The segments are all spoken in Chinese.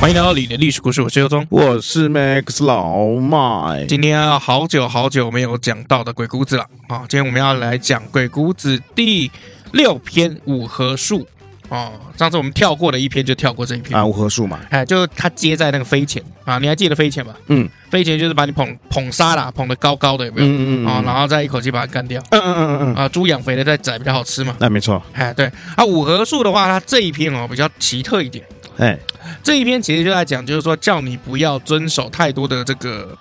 欢迎来到你的历史故事，我是尤忠，我是 Max 老麦。今天要好久好久没有讲到的鬼谷子了啊！今天我们要来讲鬼谷子第六篇五合术哦。上次我们跳过的一篇就跳过这一篇啊，五合术嘛，哎，就他接在那个飞前啊，你还记得飞前吧？嗯，飞前就是把你捧捧杀了，捧得高高的，有没有？嗯嗯嗯啊，然后再一口气把它干掉。嗯嗯嗯嗯嗯啊，猪养肥了再宰比较好吃嘛。那没错。哎，对啊，五合术的话，它这一篇哦比较奇特一点。哎。这一篇其实就在讲，就是说叫你不要遵守太多的这个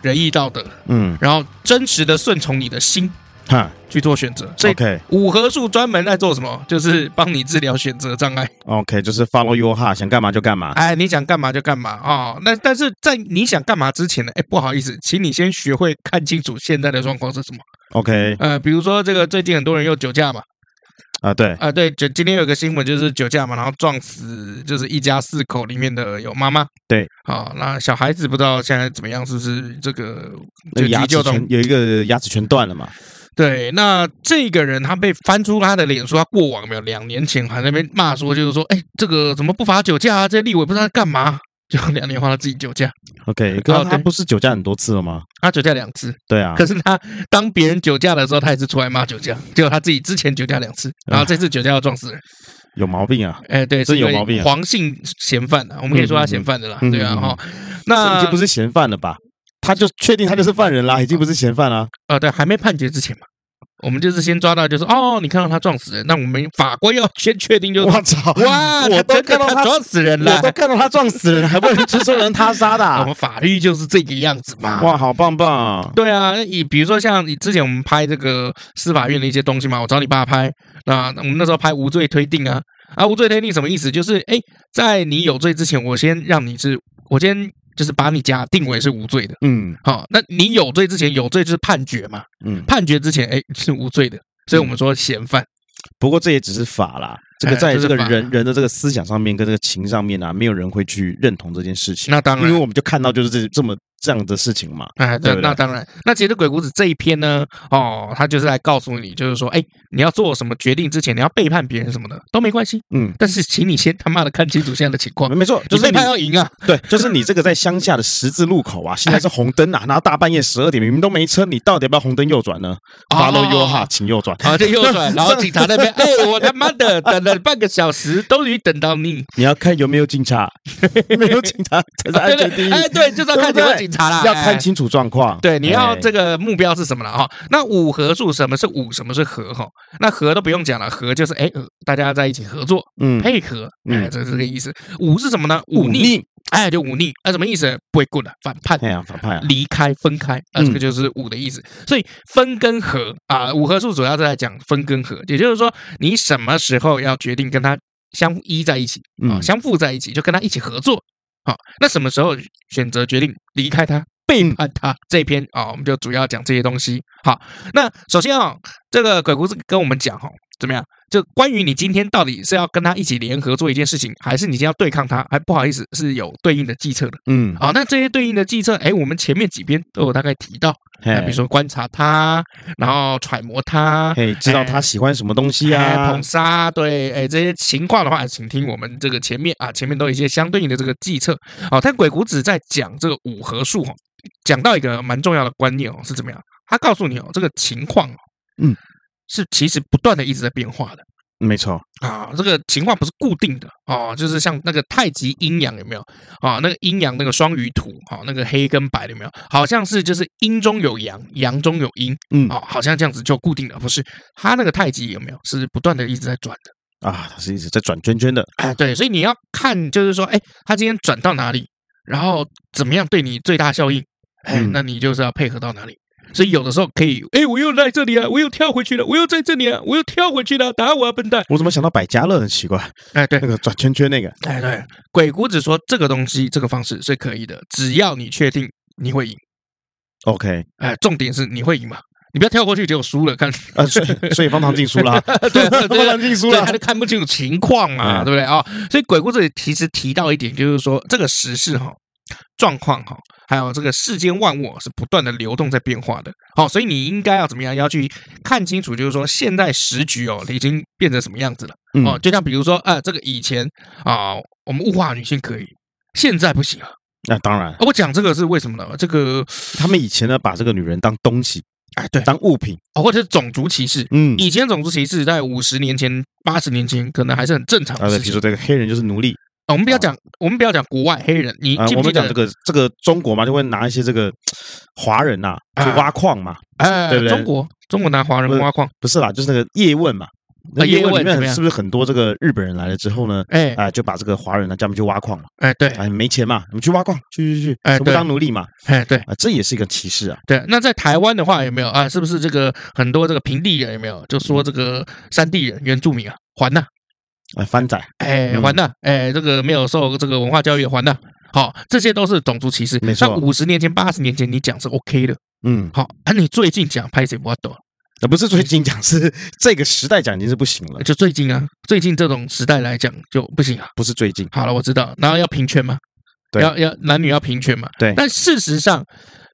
仁义道德，嗯，然后真实的顺从你的心，哈，去做选择。所以五合术专门在做什么？就是帮你治疗选择障碍。OK，就是 follow your heart，想干嘛就干嘛。哎，你想干嘛就干嘛啊？那但是在你想干嘛之前呢？哎，不好意思，请你先学会看清楚现在的状况是什么。OK，呃，比如说这个最近很多人又酒驾嘛。啊，对啊，对，就今天有个新闻，就是酒驾嘛，然后撞死，就是一家四口里面的有妈妈，对，好，那小孩子不知道现在怎么样，是不是这个牙齿全有一个牙齿全断了嘛？对，那这个人他被翻出他的脸书，他过往没有两年前还在那边骂说，就是说，哎，这个怎么不罚酒驾啊？这些立委不知道在干嘛？就两年后他自己酒驾，OK，刚刚他不是酒驾很多次了吗？他酒驾两次，对啊。可是他当别人酒驾的时候，他也是出来骂酒驾，结果他自己之前酒驾两次，然后这次酒驾要撞死人，有毛病啊！哎，对，是有毛病。黄姓嫌犯啊，我们可以说他嫌犯的啦，对啊，哈。那已经不是嫌犯了吧？他就确定他就是犯人啦，已经不是嫌犯啦。啊，对，还没判决之前嘛。我们就是先抓到，就是哦，你看到他撞死人，那我们法官要先确定，就是我操，哇，我都看到他撞死人了，我都看到他撞死人，还不能就说人他杀的？我们法律就是这个样子嘛。哇，好棒棒！对啊，你比如说像你之前我们拍这个司法院的一些东西嘛，我找你爸拍，那我们那时候拍无罪推定啊，啊，无罪推定什么意思？就是哎，在你有罪之前，我先让你是，我先。就是把你家定为是无罪的，嗯，好，那你有罪之前有罪就是判决嘛，嗯，判决之前哎是无罪的，所以我们说嫌犯。不过这也只是法啦，这个在这个人人的这个思想上面跟这个情上面啊，没有人会去认同这件事情。那当然，因为我们就看到就是这这么。这样的事情嘛，哎，对，那当然。那其实鬼谷子这一篇呢，哦，他就是来告诉你，就是说，哎，你要做什么决定之前，你要背叛别人什么的都没关系，嗯。但是，请你先他妈的看清楚现在的情况。没错，就是背叛要赢啊。对，就是你这个在乡下的十字路口啊，现在是红灯啊，然后大半夜十二点明明都没车，你到底要不要红灯右转呢？Follow your heart，请右转。好，就右转。然后警察那边，哎，我他妈的等了半个小时，终于等到你。你要看有没有警察，没有警察才是安全第一。哎，对，就是要看有没有警察啦，要看清。楚状况，对，你要这个目标是什么了哈？那五合数什么是五，什么是合哈？那合都不用讲了，合就是哎，大家在一起合作，嗯，配合，哎，这是这个意思。五是什么呢？忤逆，哎，就忤逆，那什么意思？不会 good 反叛，哎呀，反叛，离开，分开，啊，这个就是五的意思。所以分跟合啊，五合数主要是在讲分跟合，也就是说，你什么时候要决定跟他相依在一起啊，相附在一起，就跟他一起合作。好，那什么时候选择决定离开他？背叛他这一篇啊，我们就主要讲这些东西。好，那首先啊，这个鬼谷子跟我们讲哈，怎么样？就关于你今天到底是要跟他一起联合做一件事情，还是你今天要对抗他？还不好意思，是有对应的计策的。嗯，好，那这些对应的计策，哎，我们前面几篇都有大概提到，比如说观察他，然后揣摩他，哎，知道他喜欢什么东西啊，捧杀，对，哎，这些情况的话，请听我们这个前面啊，前面都有一些相对应的这个计策。好，但鬼谷子在讲这个五合术哈。讲到一个蛮重要的观念哦，是怎么样？他告诉你哦，这个情况哦，嗯，是其实不断的一直在变化的，没错啊，这个情况不是固定的哦，就是像那个太极阴阳有没有啊？那个阴阳那个双鱼图啊，那个黑跟白有没有？好像是就是阴中有阳，阳中有阴，嗯，啊，好像这样子就固定了，不是？它那个太极有没有是不断的一直在转的啊？它是一直在转圈圈的，哎，对，所以你要看就是说，哎，它今天转到哪里，然后怎么样对你最大效应？哎，那你就是要配合到哪里？所以有的时候可以，哎，我又在这里啊，我又跳回去了，我又在这里啊，我又跳回去了，打我啊，笨蛋！我怎么想到百家乐？很奇怪。哎，对，那个转圈圈那个。哎，对，鬼谷子说这个东西，这个方式是可以的，只要你确定你会赢。OK，哎，重点是你会赢嘛？你不要跳过去，结果输了，看啊，所以所以方唐进输了，对，方唐进输了，他就看不清楚情况嘛，对不对啊？所以鬼谷子其实提到一点，就是说这个时事哈状况哈，还有这个世间万物是不断的流动在变化的。好，所以你应该要怎么样？要去看清楚，就是说现在时局哦，已经变成什么样子了哦？就像比如说，呃，这个以前啊，我们物化女性可以，现在不行了。那当然，我讲这个是为什么呢？这个他们以前呢，把这个女人当东西。哎，对，当物品哦，或者是种族歧视。嗯，以前种族歧视在五十年前、八十年前可能还是很正常的事情。比如说这个黑人就是奴隶。我们不要讲，我们不要讲国外黑人。你记不记得我们讲这个这个中国嘛，就会拿一些这个华人呐去挖矿嘛。哎，对不对？中国中国拿华人挖矿，不是啦，就是那个叶问嘛。那叶问里面是不是很多这个日本人来了之后呢？哎，哎，就把这个华人呢叫他们去挖矿嘛。哎，对，哎，没钱嘛，你们去挖矿，去去去，哎，不当奴隶嘛。哎，对，啊，这也是一个歧视啊。对，那在台湾的话有没有啊？是不是这个很多这个平地人有没有就说这个山地人原住民啊还呐？哎，番仔，哎，还呐？哎，这个没有受这个文化教育还呐？好，这些都是种族歧视。没错，那五十年前、八十年前你讲是 OK 的。嗯，好，啊，你最近讲拍谁不懂？那不是最近讲，是这个时代讲已经是不行了。就最近啊，最近这种时代来讲就不行啊。不是最近。好了，我知道。然后要平权嘛？对，要要男女要平权嘛？对。但事实上，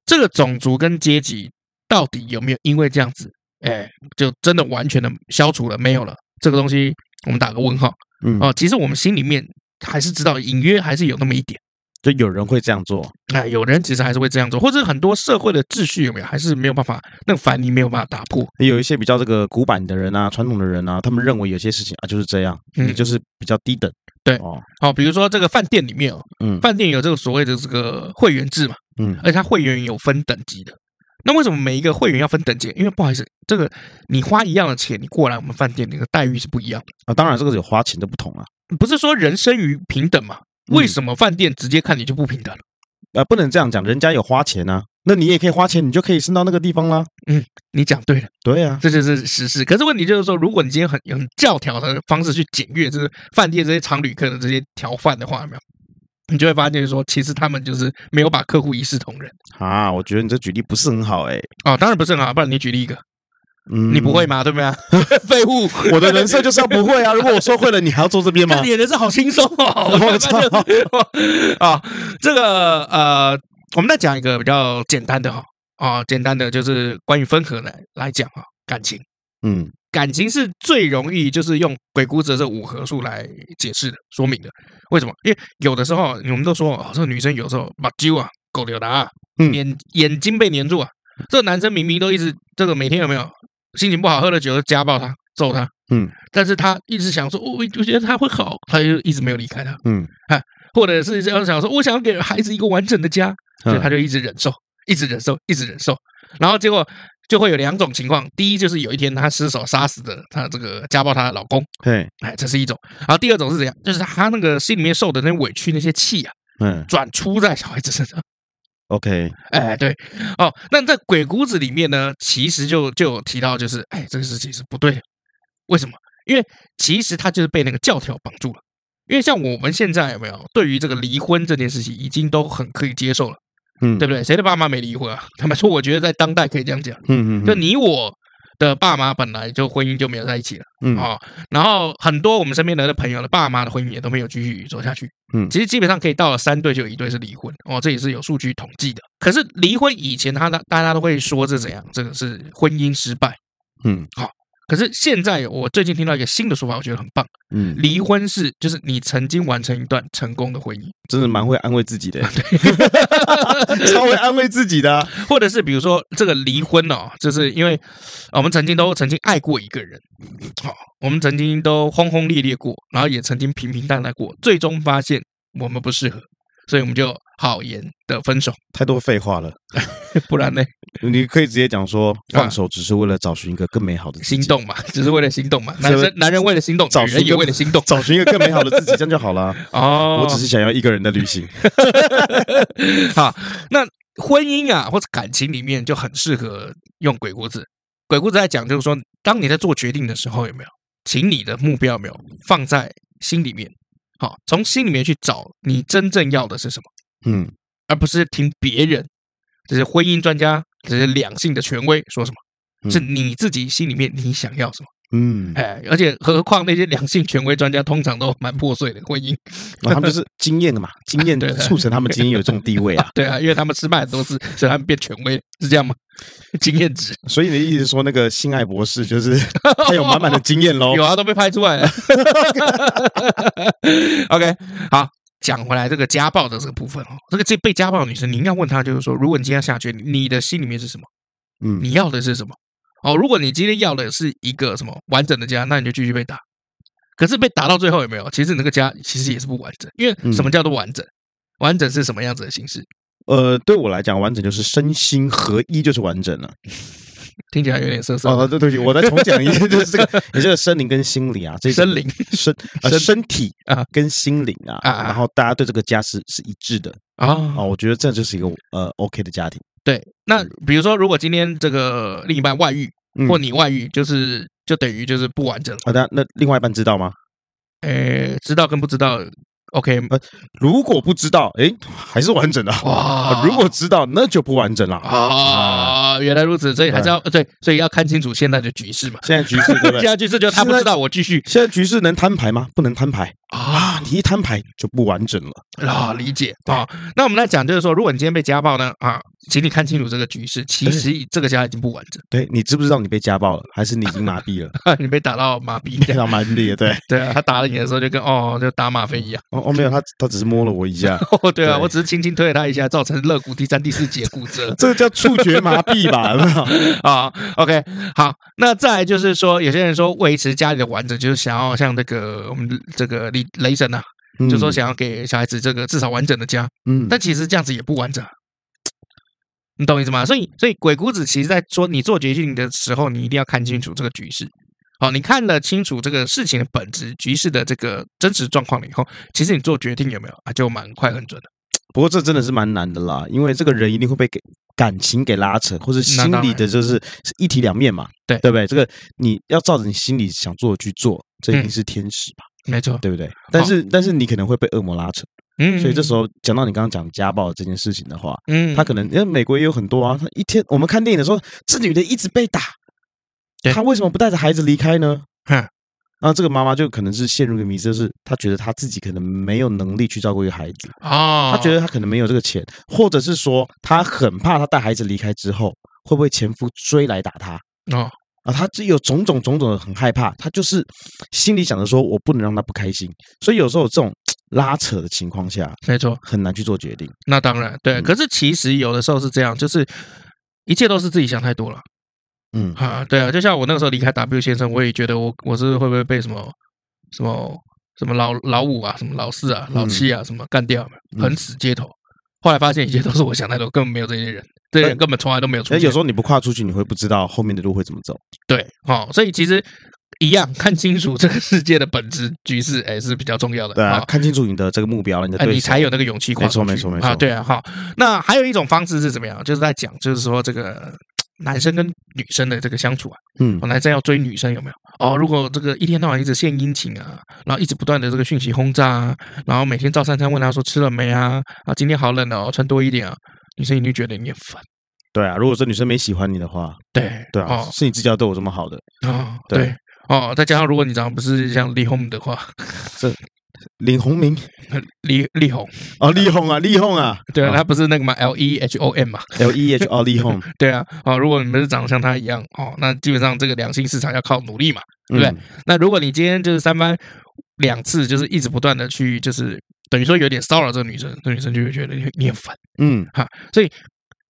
这个种族跟阶级到底有没有因为这样子，哎，就真的完全的消除了没有了？这个东西我们打个问号。嗯哦，其实我们心里面还是知道，隐约还是有那么一点。就有人会这样做，哎，有人其实还是会这样做，或者很多社会的秩序有没有，还是没有办法，那个藩篱没有办法打破。有一些比较这个古板的人啊，传统的人啊，他们认为有些事情啊就是这样，嗯，就是比较低等。对哦，好，比如说这个饭店里面哦，嗯，饭店有这个所谓的这个会员制嘛，嗯，而且它会员有分等级的。那为什么每一个会员要分等级？因为不好意思，这个你花一样的钱，你过来我们饭店，那个待遇是不一样的啊。当然，这个有花钱的不同啊，不是说人生于平等嘛？为什么饭店直接看你就不平等了？啊，不能这样讲，人家有花钱啊，那你也可以花钱，你就可以升到那个地方啦。嗯，你讲对了，对啊，这就是实事。可是问题就是说，如果你今天很很教条的方式去检阅就是饭店这些常旅客的这些条范的话，有没有？你就会发现说，其实他们就是没有把客户一视同仁啊。我觉得你这举例不是很好哎、欸。哦，当然不是很好，不然你举例一个。嗯，你不会吗？对不对？废物，我的人设就是要不会啊！如果我说会了，你还要坐这边吗？你的人设好轻松哦！我操啊！这个呃，我们再讲一个比较简单的哈啊，简单的就是关于分合来来讲哈，感情，嗯，感情是最容易就是用鬼谷子这五何数来解释的说明的。为什么？因为有的时候我们都说哦，这个女生有时候把揪啊，狗流的啊，眼眼睛被黏住啊，这个男生明明都一直这个每天有没有？心情不好，喝了酒就家暴他，揍他。嗯，但是他一直想说，我我觉得他会好，他就一直没有离开他。嗯，哈，或者是这样想说，我想要给孩子一个完整的家，所以他就一直忍受，一直忍受，一直忍受。然后结果就会有两种情况：第一，就是有一天她失手杀死的她这个家暴她的老公。对，哎，这是一种。然后第二种是怎样？就是她那个心里面受的那委屈那些气啊，嗯，转出在小孩子身上。OK，哎，对，哦，那在鬼谷子里面呢，其实就就有提到，就是，哎，这个事情是不对的。为什么？因为其实他就是被那个教条绑住了。因为像我们现在有没有对于这个离婚这件事情，已经都很可以接受了，嗯，对不对？谁的爸妈没离婚啊？坦白说，我觉得在当代可以这样讲，嗯嗯，就你我。的爸妈本来就婚姻就没有在一起了，嗯啊，然后很多我们身边的朋友的爸妈的婚姻也都没有继续走下去，嗯，其实基本上可以到了三对就有一对是离婚，哦，这也是有数据统计的。可是离婚以前，他的大家都会说这怎样，这个是婚姻失败，嗯，好。可是现在我最近听到一个新的说法，我觉得很棒。嗯，离婚是就是你曾经完成一段成功的婚姻，真的蛮会安慰自己的，超会安慰自己的。或者是比如说这个离婚哦，就是因为我们曾经都曾经爱过一个人，好，我们曾经都轰轰烈烈过，然后也曾经平平淡淡过，最终发现我们不适合。所以我们就好言的分手，太多废话了，不然呢？你可以直接讲说，放手只是为了找寻一个更美好的心动嘛，只是为了心动嘛。男生男人为了心动，找人也为了心动，找寻一个更美好的自己，这样就好了。哦，我只是想要一个人的旅行。好，那婚姻啊或者感情里面就很适合用鬼谷子。鬼谷子在讲，就是说，当你在做决定的时候，有没有，请你的目标有没有放在心里面。好，从心里面去找你真正要的是什么，嗯，而不是听别人，这些婚姻专家、这些两性的权威说什么，是你自己心里面你想要什么。嗯，哎，而且何况那些两性权威专家通常都蛮破碎的婚姻，他们就是经验的嘛，经验 促成他们今天有这种地位啊。对啊，因为他们失败很多次，所以他们变权威，是这样吗？经验值。所以你的意思说，那个性爱博士就是他有满满的经验喽？有啊，都被拍出来了。OK，好，讲回来这个家暴的这个部分哦，这个这被家暴的女生，你应该问她，就是说，如果你今天下决定，你的心里面是什么？嗯，你要的是什么？哦，如果你今天要的是一个什么完整的家，那你就继续被打。可是被打到最后有没有？其实你那个家其实也是不完整，因为什么叫做完整？完整是什么样子的形式？呃，对我来讲，完整就是身心合一，就是完整了。听起来有点色色。哦，对对对，我再重讲一遍，就是这个，你这个身灵跟心理啊，这个、身灵身呃身体啊跟心灵啊，然后大家对这个家是是一致的啊啊，我觉得这就是一个呃 OK 的家庭。对，那比如说，如果今天这个另一半外遇，或你外遇，就是就等于就是不完整。好的，那另外一半知道吗？诶，知道跟不知道。OK，呃，如果不知道，诶，还是完整的。哇，如果知道，那就不完整了。啊，原来如此，所以还是要对，所以要看清楚现在的局势嘛。现在局势对不对？现在局势就他不知道，我继续。现在局势能摊牌吗？不能摊牌啊！你一摊牌就不完整了啊！理解啊。那我们来讲，就是说，如果你今天被家暴呢，啊，请你看清楚这个局势，其实这个家已经不完整。对，你知不知道你被家暴了，还是你已经麻痹了？你被打到麻痹，打 到麻痹了。对 对啊，他打了你的时候，就跟哦，就打吗啡一样。哦哦，没有，他他只是摸了我一下。哦，对啊，我只是轻轻推了他一下，造成肋骨第三、第四节骨折。这个叫触觉麻痹吧？啊，OK，好。那再来就是说，有些人说维持家里的完整，就是想要像这个我们这个雷雷神呐，就说想要给小孩子这个至少完整的家。嗯，但其实这样子也不完整。你懂意思吗？所以，所以鬼谷子其实在说，你做决定的时候，你一定要看清楚这个局势。好，你看了清楚这个事情的本质、局势的这个真实状况了以后，其实你做决定有没有啊，就蛮快很准的。不过这真的是蛮难的啦，因为这个人一定会被给感情给拉扯，或者心里的就是是一体两面嘛，对对不对？这个你要照着你心里想做的去做，这一定是天使吧？没错，对不对？但是但是你可能会被恶魔拉扯，嗯，所以这时候讲到你刚刚讲家暴这件事情的话，嗯，他可能因为美国也有很多啊，他一天我们看电影的时候，这女的一直被打。她为什么不带着孩子离开呢？哼，然后这个妈妈就可能是陷入一个迷思，就是她觉得她自己可能没有能力去照顾一个孩子啊，她觉得她可能没有这个钱，或者是说她很怕她带孩子离开之后会不会前夫追来打她啊？啊，她就有种种种种的很害怕，他就是心里想着说我不能让他不开心，所以有时候这种拉扯的情况下，没错，很难去做决定。那当然对，可是其实有的时候是这样，就是一切都是自己想太多了。嗯啊，对啊，就像我那个时候离开 W 先生，我也觉得我我是会不会被什么什么什么老老五啊，什么老四啊，老七啊，什么干掉，横死街头。后来发现一切都是我想太多，根本没有这些人，这些人根本从来都没有出现。有时候你不跨出去，你会不知道后面的路会怎么走。对，好，所以其实一样，看清楚这个世界的本质局势，哎，是比较重要的。对啊，看清楚你的这个目标，你的对，你才有那个勇气跨出去。没错，没错，没错。对啊，好，那还有一种方式是怎么样？就是在讲，就是说这个。男生跟女生的这个相处啊，嗯，男生要追女生有没有？哦，如果这个一天到晚一直献殷勤啊，然后一直不断的这个讯息轰炸啊，然后每天照三餐问他说吃了没啊？啊，今天好冷哦，穿多一点啊。女生一定觉得你很烦。对啊，如果说女生没喜欢你的话，对对啊，是你自己要对我这么好的啊？对哦，再加上如果你长得不是像李红的话，这。李宏明，李李红哦，李红啊，李红啊，对啊，他不是那个嘛，L E H O M 嘛，L E H O 李红，对啊，哦，如果你们是长得像他一样，哦，那基本上这个良性市场要靠努力嘛，对不对？那如果你今天就是三番两次，就是一直不断的去，就是等于说有点骚扰这个女生，这女生就会觉得你你很烦，嗯，哈，所以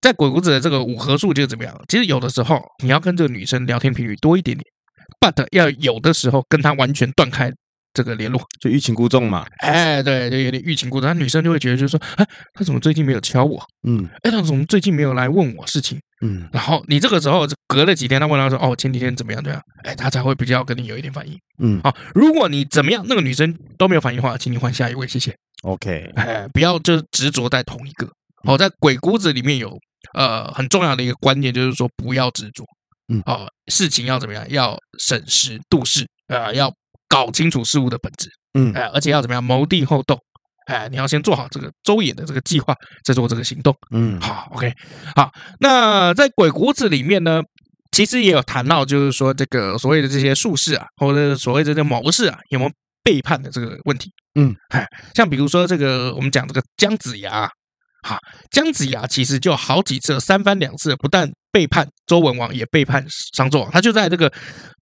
在鬼谷子的这个五合数就是怎么样？其实有的时候你要跟这个女生聊天频率多一点点，but 要有的时候跟她完全断开。这个联络就欲擒故纵嘛，哎，对，就有点欲擒故纵。那女生就会觉得，就是说，哎，他怎么最近没有敲我？嗯，哎，他怎么最近没有来问我事情？嗯，然后你这个时候隔了几天，他问他说，哦，前几天怎么样？这样，哎，他才会比较跟你有一点反应。嗯，好，如果你怎么样，那个女生都没有反应的话，请你换下一位，谢谢。OK，哎，不要就执着在同一个。好，在鬼谷子里面有呃很重要的一个观念，就是说不要执着。嗯，哦，事情要怎么样？要审时度势啊，要。搞清楚事物的本质，嗯，哎，而且要怎么样谋定后动，哎，你要先做好这个周延的这个计划，再做这个行动，嗯，好，OK，好，那在鬼谷子里面呢，其实也有谈到，就是说这个所谓的这些术士啊，或者所谓的这个谋士啊，有没有背叛的这个问题？嗯，哎，像比如说这个我们讲这个姜子牙，哈，姜子牙其实就好几次三番两次，不但背叛周文王，也背叛商纣王，他就在这个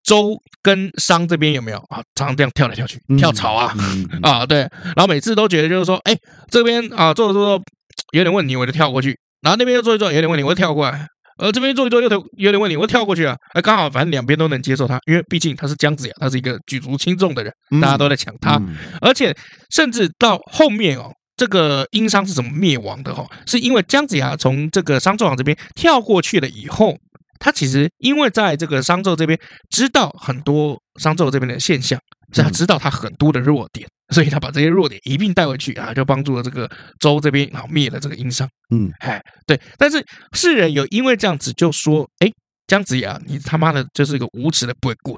周跟商这边有没有啊？常常这样跳来跳去，跳槽啊，嗯嗯、啊，对，然后每次都觉得就是说，哎，这边啊做着做着有点问题，我就跳过去，然后那边又做一做有点问题，我就跳过来。呃，这边做一做又有点问题，我跳过去啊！哎，刚好反正两边都能接受他，因为毕竟他是姜子牙，他是一个举足轻重的人，大家都在抢他，而且甚至到后面哦，这个殷商是怎么灭亡的哈、哦？是因为姜子牙从这个商纣王这边跳过去了以后，他其实因为在这个商纣这边知道很多商纣这边的现象。是他知道他很多的弱点，所以他把这些弱点一并带回去啊，就帮助了这个周这边，然后灭了这个殷商。嗯，哎，对。但是世人有因为这样子就说，哎，姜子牙，你他妈的就是一个无耻的不滚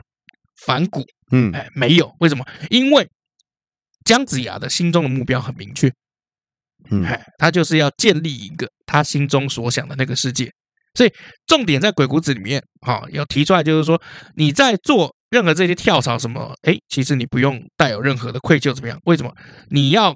反骨。嗯，哎，没有，为什么？因为姜子牙的心中的目标很明确，嗯，哎，他就是要建立一个他心中所想的那个世界。所以重点在鬼谷子里面，哈，要提出来就是说你在做。任何这些跳槽什么，哎，其实你不用带有任何的愧疚，怎么样？为什么？你要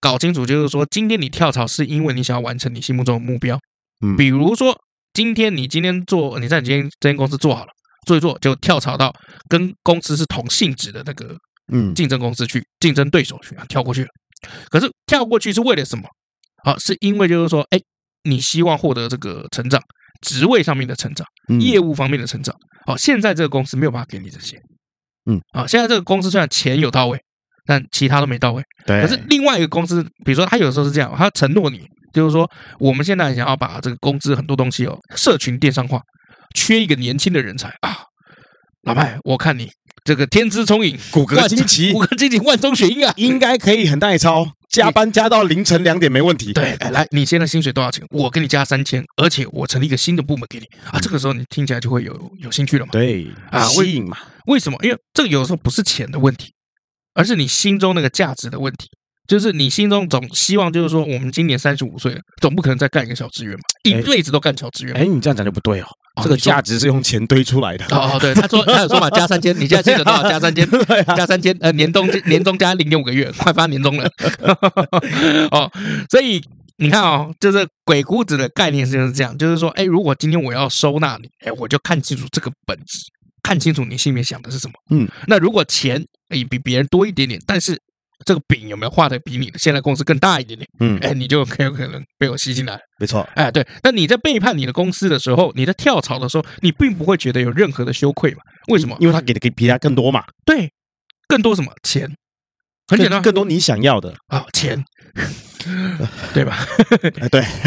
搞清楚，就是说，今天你跳槽是因为你想要完成你心目中的目标。嗯，比如说，今天你今天做，你在你今天这间公司做好了，做一做就跳槽到跟公司是同性质的那个嗯竞争公司去，竞争对手去啊，跳过去了。可是跳过去是为了什么？好，是因为就是说，哎，你希望获得这个成长。职位上面的成长，业务方面的成长，好，现在这个公司没有办法给你这些，嗯，啊，现在这个公司虽然钱有到位，但其他都没到位。对。可是另外一个公司，比如说他有时候是这样，他承诺你，就是说我们现在想要把这个公司很多东西哦，社群电商化，缺一个年轻的人才啊，老麦，我看你这个天资聪颖，骨骼惊奇，骨骼惊奇，万中选一啊，应该可以很耐操。加班加到凌晨两点没问题。对，来，你现在薪水多少钱？我给你加三千，而且我成立一个新的部门给你啊。这个时候你听起来就会有有兴趣了嘛？对啊，吸引嘛？为什么？因为这个有时候不是钱的问题，而是你心中那个价值的问题。就是你心中总希望，就是说，我们今年三十五岁了，总不可能再干一个小职员嘛，一辈子都干小职员。哎，你这样讲就不对哦。这个价值是用钱堆出来的。哦，对，他说 他有说嘛，加三千，你现在记得多少？加三千，加三千，呃，年终年终加零点五个月，快发年终了。哦，所以你看哦，就是鬼谷子的概念是就是这样，就是说，哎，如果今天我要收纳你，哎，我就看清楚这个本质，看清楚你心里面想的是什么。嗯，那如果钱也比别人多一点点，但是。这个饼有没有画的比你的现在公司更大一点点？嗯，哎，你就很有可能被我吸进来。没错，哎，对。那你在背叛你的公司的时候，你在跳槽的时候，你并不会觉得有任何的羞愧嘛？为什么？因为他给的给比他更多嘛。对，更多什么？钱。很简单，更多你想要的啊，钱，对吧？对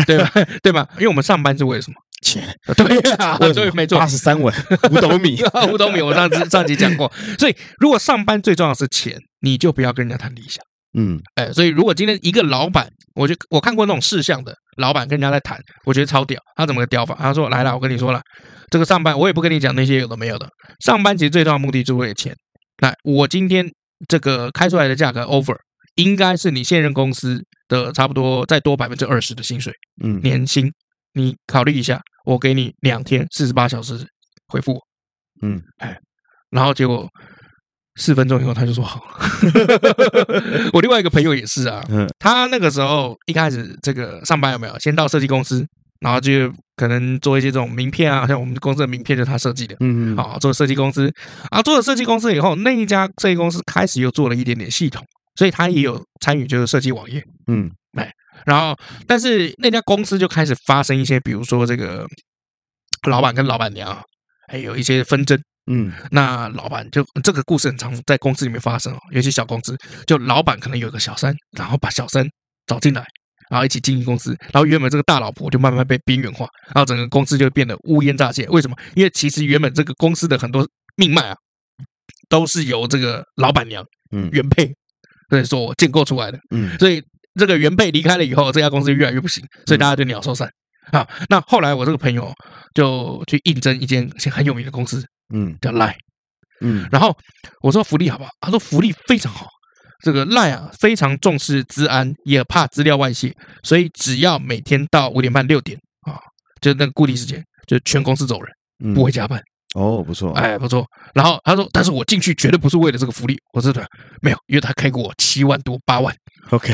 对吧？对吧？因为我们上班是为了什么？钱。对啊，对，没错，八十三文五斗米，五斗米。我上次上集讲过，所以如果上班最重要的是钱。你就不要跟人家谈理想，嗯，哎，所以如果今天一个老板，我就我看过那种事项的老板跟人家在谈，我觉得超屌。他怎么个屌法？他说：“来了，我跟你说了，这个上班我也不跟你讲那些有的没有的。上班其实最重要的目的就是为了钱。来，我今天这个开出来的价格 offer 应该是你现任公司的差不多再多百分之二十的薪水，嗯，年薪。你考虑一下，我给你两天四十八小时回复我，嗯，哎，然后结果。”四分钟以后，他就说好了。我另外一个朋友也是啊，他那个时候一开始这个上班有没有先到设计公司，然后就可能做一些这种名片啊，像我们公司的名片就是他设计的，嗯嗯，好做设计公司啊，做了设计公司以后，那一家设计公司开始又做了一点点系统，所以他也有参与就是设计网页，嗯，哎，然后但是那家公司就开始发生一些，比如说这个老板跟老板娘还有一些纷争。嗯，那老板就这个故事很常在公司里面发生哦，尤其小公司，就老板可能有个小三，然后把小三找进来，然后一起经营公司，然后原本这个大老婆就慢慢被边缘化，然后整个公司就变得乌烟瘴气。为什么？因为其实原本这个公司的很多命脉啊，都是由这个老板娘嗯。原配对所建构出来的，嗯，所以这个原配离开了以后，这家公司越来越不行，所以大家就鸟兽散啊。那后来我这个朋友就去应征一间很有名的公司。嗯，叫赖，嗯，然后我说福利好不好？他说福利非常好。这个赖啊，非常重视资安，也怕资料外泄，所以只要每天到五点半六点啊，就那个固定时间，就全公司走人，不会加班。哦，不错，哎，不错。然后他说，但是我进去绝对不是为了这个福利，我是的没有，因为他开过我七万多八万。OK，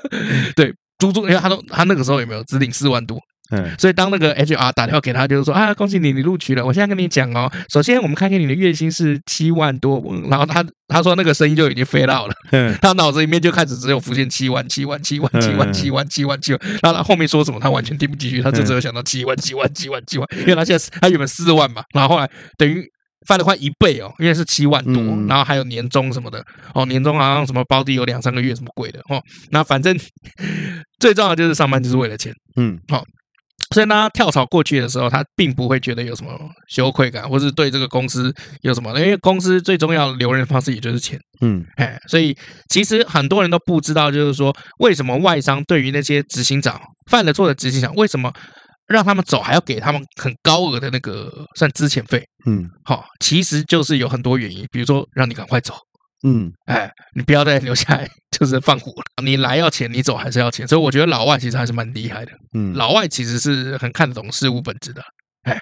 对，足足，因为他说他那个时候有没有只领四万多。嗯，所以当那个 HR 打电话给他，就是说啊，恭喜你，你录取了。我现在跟你讲哦，首先我们看见你的月薪是七万多，然后他他说那个声音就已经飞到了，嗯，他脑子里面就开始只有浮现七万七万七万七万七万七万七万，然后他后面说什么他完全听不进去，他就只有想到七万七万七万七万，因为他现在他原本四万嘛，然后后来等于翻了快一倍哦，因为是七万多，然后还有年终什么的哦，年终好像什么包底有两三个月什么鬼的哦，那反正 最重要的就是上班就是为了钱，嗯，好。所以当他跳槽过去的时候，他并不会觉得有什么羞愧感，或是对这个公司有什么，因为公司最重要的留人方式也就是钱。嗯，哎，所以其实很多人都不知道，就是说为什么外商对于那些执行长犯了错的执行长，为什么让他们走还要给他们很高额的那个算资遣费？嗯，好，其实就是有很多原因，比如说让你赶快走。嗯，哎，你不要再留下来，就是放火了。你来要钱，你走还是要钱，所以我觉得老外其实还是蛮厉害的。嗯，老外其实是很看得懂事物本质的。哎，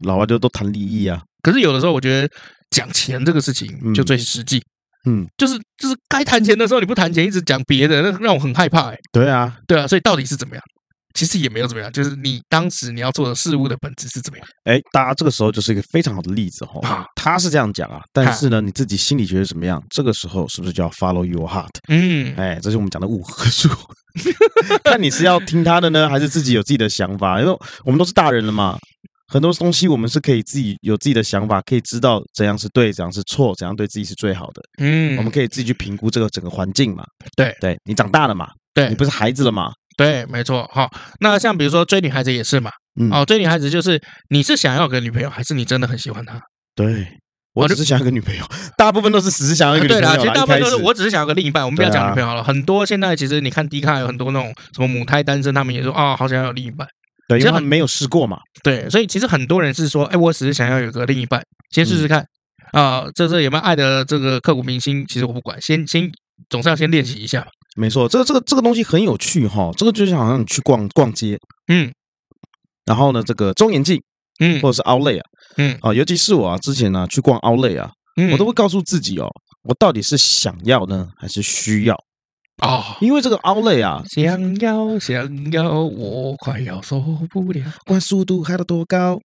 老外就都谈利益啊。可是有的时候，我觉得讲钱这个事情就最实际。嗯，就是就是该谈钱的时候你不谈钱，一直讲别的，那让我很害怕。哎，对啊，对啊，所以到底是怎么样？其实也没有怎么样，就是你当时你要做的事物的本质是怎么样？哎，大家这个时候就是一个非常好的例子哈。啊，他是这样讲啊，但是呢，你自己心里觉得怎么样？这个时候是不是就要 follow your heart？嗯，哎，这是我们讲的五合数。看你是要听他的呢，还是自己有自己的想法？因为我们都是大人了嘛，很多东西我们是可以自己有自己的想法，可以知道怎样是对，怎样是错，怎样对自己是最好的。嗯，我们可以自己去评估这个整个环境嘛。对，对你长大了嘛？对，你不是孩子了嘛？对，没错，好，那像比如说追女孩子也是嘛，哦，追女孩子就是你是想要个女朋友，还是你真的很喜欢她？对，我只是想要个女朋友，大部分都是只是想要一个女朋友。对啦，其实大部分都是我只是想要个另一半。我们不要讲女朋友了，很多现在其实你看 D 卡有很多那种什么母胎单身，他们也说啊，好想要有另一半。对，因为他们没有试过嘛。对，所以其实很多人是说，哎，我只是想要有个另一半，先试试看啊，这这有没有爱的这个刻骨铭心？其实我不管，先先总是要先练习一下。没错，这个这个这个东西很有趣哈，这个就像好像你去逛逛街，嗯，然后呢，这个周年庆，嗯，或者是 Outlet 啊，嗯啊，尤其是我啊，之前呢去逛 Outlet 啊，嗯，我都会告诉自己哦，我到底是想要呢，还是需要啊？因为这个 Outlet 啊，想要想要，我快要受不了，关速度开到多高？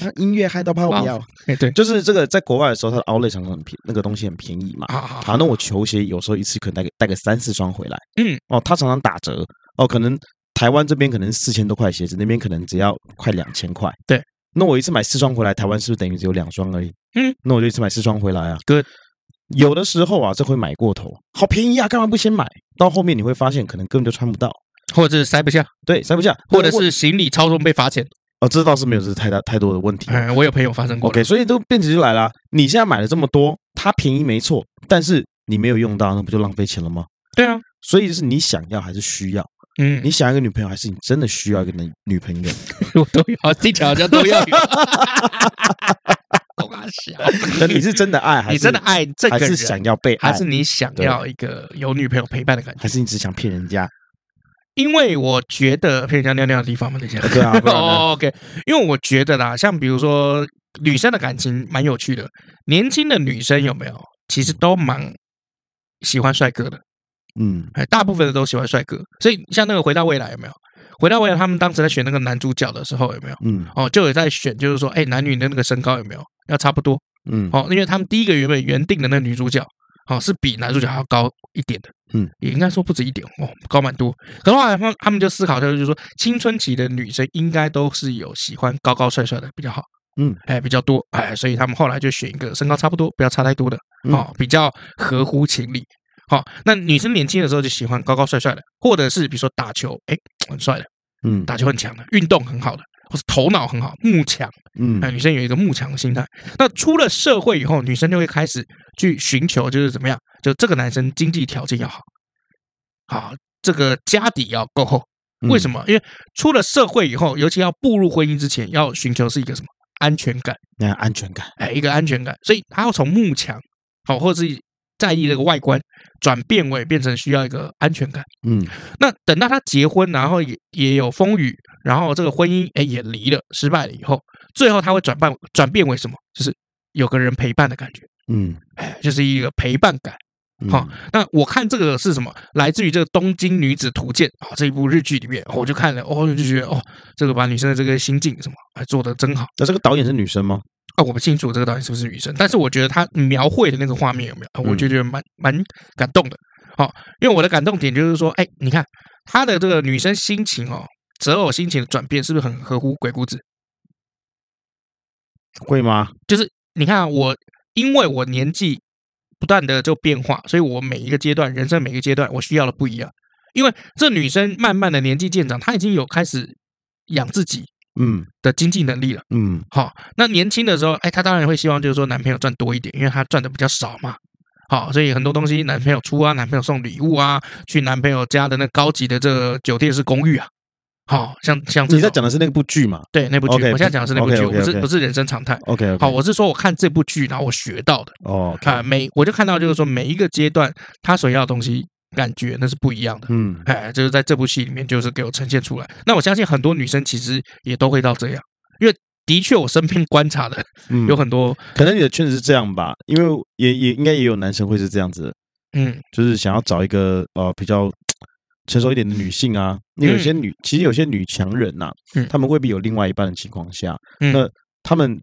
啊，音乐嗨到爆表！哎，对，就是这个，在国外的时候，它的 outlet 常常很便，那个东西很便宜嘛。好，那我球鞋有时候一次可能带个带个三四双回来。嗯，哦，它常常打折。哦，可能台湾这边可能四千多块鞋子，那边可能只要快两千块。对，那我一次买四双回来，台湾是不是等于只有两双而已？嗯，那我就一次买四双回来啊。Good。有的时候啊，这会买过头，好便宜啊，干嘛不先买？到后面你会发现，可能根本就穿不到，或者是塞不下。对，塞不下，或者是行李超重被罚钱。哦，这倒是没有，是太大太多的问题。嗯，我有朋友发生过。OK，所以都变质就来了。你现在买了这么多，它便宜没错，但是你没有用到，那不就浪费钱了吗？对啊，所以就是你想要还是需要？嗯，你想要一个女朋友，还是你真的需要一个女女朋友？我都要，这条叫都要有。我笑。那你是真的爱，还是你真的爱这个人？还是想要被爱？还是你想要一个有女朋友陪伴的感觉？还是你只想骗人家？因为我觉得骗人家尿尿的地方嘛，那些对啊。哦，OK。因为我觉得啦，像比如说女生的感情蛮有趣的，年轻的女生有没有？其实都蛮喜欢帅哥的。嗯，哎，大部分的都喜欢帅哥。所以像那个回到未来有没有？回到未来他们当时在选那个男主角的时候有没有？嗯，哦，就有在选，就是说，哎，男女的那个身高有没有要差不多？嗯，哦，因为他们第一个原本原定的那个女主角。哦，是比男主角还要高一点的，嗯，也应该说不止一点哦，高蛮多。可是后来他们他们就思考，就是说青春期的女生应该都是有喜欢高高帅帅的比较好，嗯，哎比较多，哎，所以他们后来就选一个身高差不多，不要差太多的，哦，比较合乎情理。好，那女生年轻的时候就喜欢高高帅帅的，或者是比如说打球，哎，很帅的，嗯，打球很强的，运动很好的。或是头脑很好，慕强，嗯，女生有一个慕强的心态。那出了社会以后，女生就会开始去寻求，就是怎么样？就这个男生经济条件要好，好，这个家底要够厚。为什么？因为出了社会以后，尤其要步入婚姻之前，要寻求是一个什么？安全感。那安全感，哎，一个安全感。所以他要从慕强，好，或者是在意这个外观，转变为变成需要一个安全感。嗯，那等到他结婚，然后也也有风雨。然后这个婚姻哎也离了，失败了以后，最后他会转变转变为什么？就是有个人陪伴的感觉，嗯，哎，就是一个陪伴感。好、嗯，那我看这个是什么？来自于这个《东京女子图鉴》啊，这一部日剧里面，我就看了，哦，就觉得哦，这个把女生的这个心境什么，还做得真好。那这个导演是女生吗？啊，我不清楚这个导演是不是女生，但是我觉得她描绘的那个画面有没有，我就觉得蛮蛮感动的。好，因为我的感动点就是说，哎，你看她的这个女生心情哦，择偶心情的转变是不是很合乎鬼谷子？会吗？就是你看我，因为我年纪。不断的就变化，所以我每一个阶段，人生每个阶段，我需要的不一样。因为这女生慢慢的年纪渐长，她已经有开始养自己，嗯，的经济能力了，嗯，好。那年轻的时候，哎，她当然会希望就是说男朋友赚多一点，因为她赚的比较少嘛，好，所以很多东西男朋友出啊，男朋友送礼物啊，去男朋友家的那高级的这个酒店式公寓啊。好像像你在讲的是那部剧嘛？对，那部剧。我现在讲的是那部剧，不是不是人生常态。OK，好，我是说我看这部剧，然后我学到的。哦，看每我就看到就是说每一个阶段他所要的东西，感觉那是不一样的。嗯，哎，就是在这部戏里面，就是给我呈现出来。那我相信很多女生其实也都会到这样，因为的确我身边观察的有很多，可能你的圈子是这样吧，因为也也应该也有男生会是这样子。嗯，就是想要找一个呃比较。成熟一点的女性啊，那有些女、嗯、其实有些女强人呐、啊，嗯，她们未必有另外一半的情况下，嗯，那她们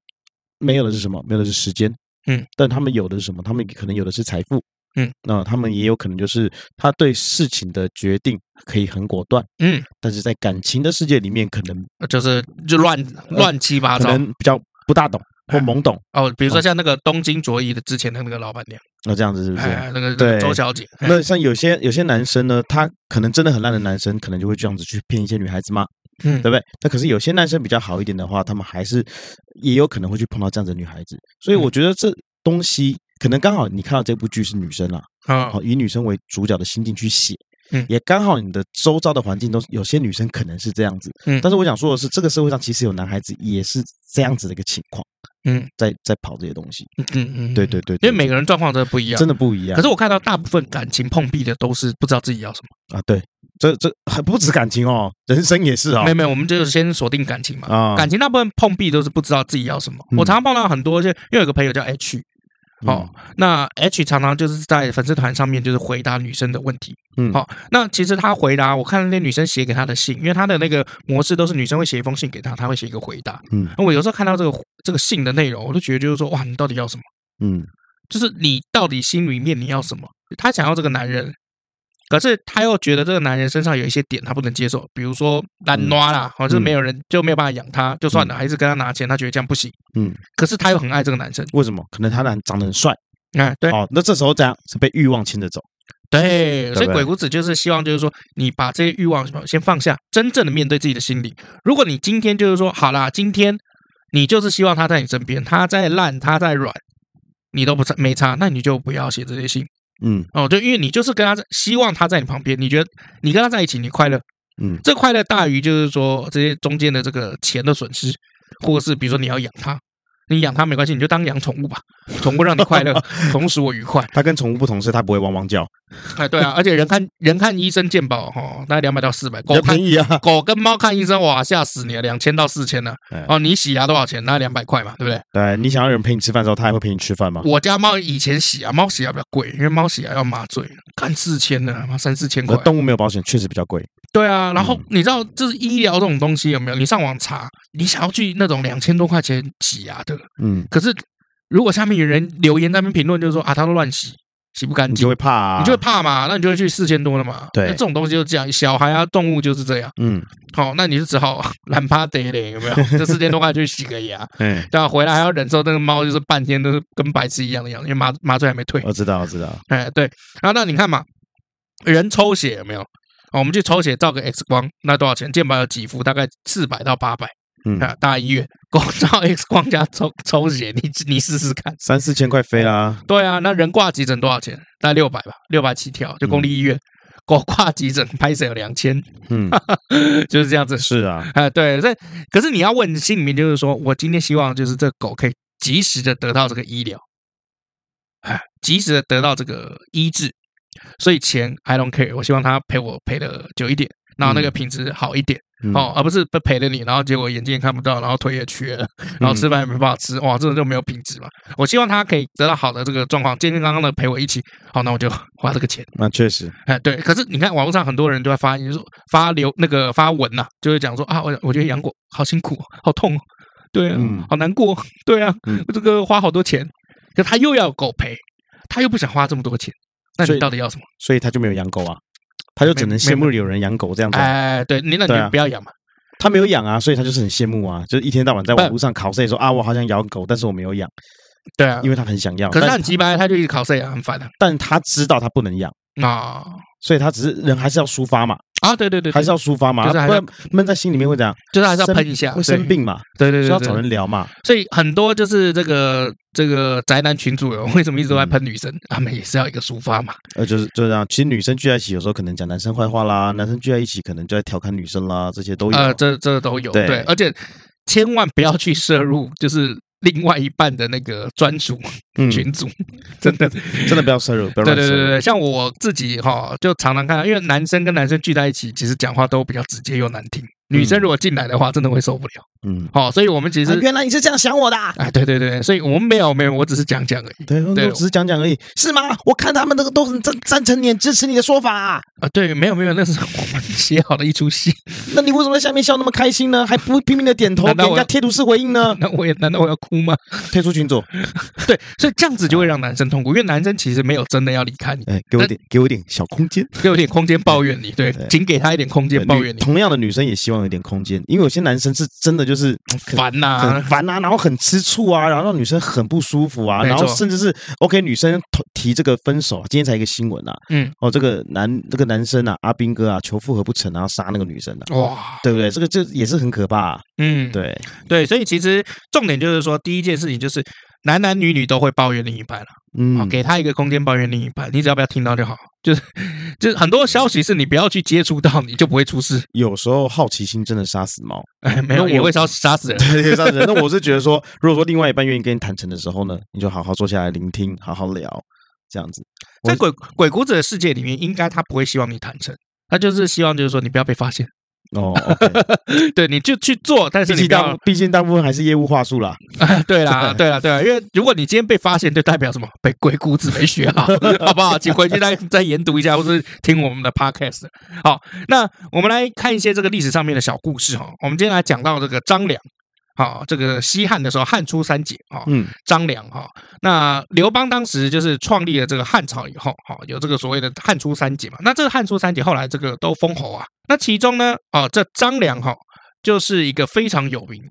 没有的是什么？没有的是时间，嗯，但她们有的是什么？她们可能有的是财富，嗯，那她们也有可能就是她对事情的决定可以很果断，嗯，但是在感情的世界里面，可能就是就乱乱七八糟，可能比较不大懂。或懵懂哦，比如说像那个东京卓一的之前的那个老板娘，那这样子是不是？那个对周小姐。那像有些有些男生呢，他可能真的很烂的男生，可能就会这样子去骗一些女孩子嘛，嗯，对不对？那可是有些男生比较好一点的话，他们还是也有可能会去碰到这样子的女孩子。所以我觉得这东西可能刚好你看到这部剧是女生啦，好以女生为主角的心境去写，嗯，也刚好你的周遭的环境都是有些女生可能是这样子，嗯，但是我想说的是，这个社会上其实有男孩子也是这样子的一个情况。嗯，在在跑这些东西，嗯嗯嗯，对对对，因为每个人状况真的不一样，真的不一样。可是我看到大部分感情碰壁的都是不知道自己要什么啊。对，这这还不止感情哦，人生也是啊。没有没有，我们就先锁定感情嘛。啊，感情大部分碰壁都是不知道自己要什么。我常常碰到很多，就因为有个朋友叫 H。哦，那 H 常常就是在粉丝团上面就是回答女生的问题。嗯，好，那其实他回答，我看那女生写给他的信，因为他的那个模式都是女生会写一封信给他，他会写一个回答。嗯，那我有时候看到这个这个信的内容，我都觉得就是说，哇，你到底要什么？嗯，就是你到底心里面你要什么？他想要这个男人。可是他又觉得这个男人身上有一些点他不能接受，比如说懒惰啦，或者没有人就没有办法养他，就算了，还是跟他拿钱，他觉得这样不行。嗯，可是他又很爱这个男生，为什么？可能他男长得很帅。哎，对。哦，那这时候这样是被欲望牵着走。对，所以鬼谷子就是希望，就是说你把这些欲望什么先放下，真正的面对自己的心理。如果你今天就是说好啦，今天你就是希望他在你身边，他再烂，他再软，你都不差没差，那你就不要写这些信。嗯，哦，对，因为你就是跟他在希望他在你旁边，你觉得你跟他在一起你快乐，嗯，这快乐大于就是说这些中间的这个钱的损失，或者是比如说你要养他。你养它没关系，你就当养宠物吧。宠物让你快乐，宠物使我愉快。它跟宠物不同是，它不会汪汪叫。哎，对啊，而且人看人看医生健保哈，大概两百到四百。狗便宜啊，狗跟猫看医生哇，吓死你了，两千到四千呢。哦，你洗牙多少钱？那两百块嘛，对不对？对，你想要人陪你吃饭的时候，它还会陪你吃饭吗？我家猫以前洗牙，猫洗牙比较贵，因为猫洗牙要麻醉，看四千呢，三四千块。动物没有保险，确实比较贵。对啊，然后你知道，就是医疗这种东西有没有？你上网查，你想要去那种两千多块钱洗牙的，嗯，可是如果下面有人留言在那边评论，就是说啊，他都乱洗，洗不干净，你就会怕啊，你就会怕嘛，那你就会去四千多了嘛。对，那这种东西就这样，小孩啊，动物就是这样，嗯，好，那你就只好 懒趴得嘞，有没有？这四千多块去洗个牙，嗯，对啊，回来还要忍受那个猫，就是半天都是跟白痴一样的样子，因为麻麻醉还没退。我知道，我知道，哎，对，然后那你看嘛，人抽血有没有？我们去抽血照个 X 光，那多少钱？健保有给付，大概四百到八百。嗯，大医院，光照 X 光加抽抽血，你你试试看，三四千块飞啦。对啊，那人挂急诊多少钱？大概六百吧，六百起跳，就公立医院。狗挂急诊拍摄有两千，嗯，就是这样子。是啊，哎，对，这可是你要问心里面，就是说我今天希望就是这狗可以及时的得到这个医疗，哎，及时的得到这个医治。所以钱 I don't care，我希望他陪我陪的久一点。然后那个品质好一点。哦，而不是被陪了你，然后结果眼睛也看不到，然后腿也瘸了，然后吃饭也没办法吃，哇，这种就没有品质嘛。我希望他可以得到好的这个状况，健健康康的陪我一起。好，那我就花这个钱。那确实，哎，对。可是你看网络上很多人都在发，你说发流那个发文呐、啊，就会讲说啊，我我觉得养狗好辛苦，好痛，对啊，嗯、好难过，对啊，嗯、这个花好多钱，可他又要狗陪，他又不想花这么多钱，那你到底要什么？所以，他就没有养狗啊。他就只能羡慕有人养狗这样子。哎，对，你那你不要养嘛。他没有养啊，所以他就是很羡慕啊，就是一天到晚在网络上考试说啊，我好想养狗，但是我没有养。对啊，因为他很想要。可是他很鸡掰，他就一直考试啊，很烦啊。但他知道他不能养啊，所以他只是人还是要抒发嘛。啊，对对对，还是要抒发嘛，不然闷在心里面会怎样？就是还是要喷一下，会生病嘛。对对对，需要找人聊嘛。所以很多就是这个这个宅男群主有为什么一直都在喷女生？他们也是要一个抒发嘛。呃，就是就这样。其实女生聚在一起，有时候可能讲男生坏话啦；男生聚在一起，可能就在调侃女生啦，这些都有。呃，这这都有。对，而且千万不要去摄入，就是。另外一半的那个专属群组，真的 真的不要深入。对对对对，像我自己哈，就常常看到，因为男生跟男生聚在一起，其实讲话都比较直接又难听。女生如果进来的话，真的会受不了。嗯，好，所以我们其实原来你是这样想我的。哎，对对对，所以我们没有没有，我只是讲讲而已。对，我只是讲讲而已，是吗？我看他们那个都很赞赞成你，支持你的说法啊。对，没有没有，那是我们写好的一出戏。那你为什么在下面笑那么开心呢？还不拼命的点头，给人家贴图式回应呢？那我也难道我要哭吗？退出群组。对，所以这样子就会让男生痛苦，因为男生其实没有真的要离开你。哎，给我点给我点小空间，给我点空间抱怨你。对，仅给他一点空间抱怨你。同样的女生也希望有点空间，因为。有些男生是真的就是烦呐，很烦呐，然后很吃醋啊，然后让女生很不舒服啊，然后甚至是 OK 女生提这个分手，今天才一个新闻啊，嗯，哦，这个男这个男生啊，阿兵哥啊，求复合不成，然后杀那个女生啊，哇，对不对？这个这也是很可怕，嗯，对对，所以其实重点就是说，第一件事情就是。男男女女都会抱怨另一半了，嗯，给他一个空间抱怨另一半，你只要不要听到就好。就是，就是很多消息是你不要去接触到，你就不会出事。有时候好奇心真的杀死猫，哎，没有，也会杀杀死人，对，杀死人。那我是觉得说，如果说另外一半愿意跟你坦诚的时候呢，你就好好坐下来聆听，好好聊，这样子。在鬼鬼谷子的世界里面，应该他不会希望你坦诚，他就是希望就是说你不要被发现。哦，okay、对，你就去做，但是你大，毕竟大部分还是业务话术啦。对啦，对啦，对啦，因为如果你今天被发现，就代表什么？被鬼谷子没学好，好不好？请回去再再研读一下，或是听我们的 podcast。好，那我们来看一些这个历史上面的小故事哈。我们今天来讲到这个张良。好，这个西汉的时候，汉初三杰啊，嗯，张良哈，那刘邦当时就是创立了这个汉朝以后，哈，有这个所谓的汉初三杰嘛。那这个汉初三杰后来这个都封侯啊。那其中呢，啊，这张良哈就是一个非常有名，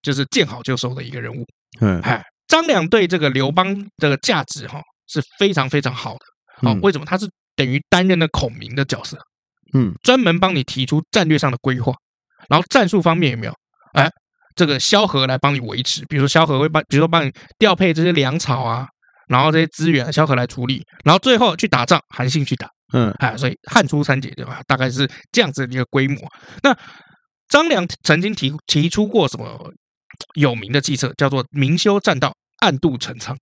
就是见好就收的一个人物。嗯，哎，张良对这个刘邦的价值哈是非常非常好的。好，为什么？他是等于担任了孔明的角色。嗯，专门帮你提出战略上的规划，然后战术方面有没有？哎。这个萧何来帮你维持，比如说萧何会帮，比如说帮你调配这些粮草啊，然后这些资源，萧何来处理，然后最后去打仗，韩信去打，嗯，哎，所以汉初三杰对吧？大概是这样子的一个规模。那张良曾经提提出过什么有名的计策，叫做明修栈道，暗度陈仓，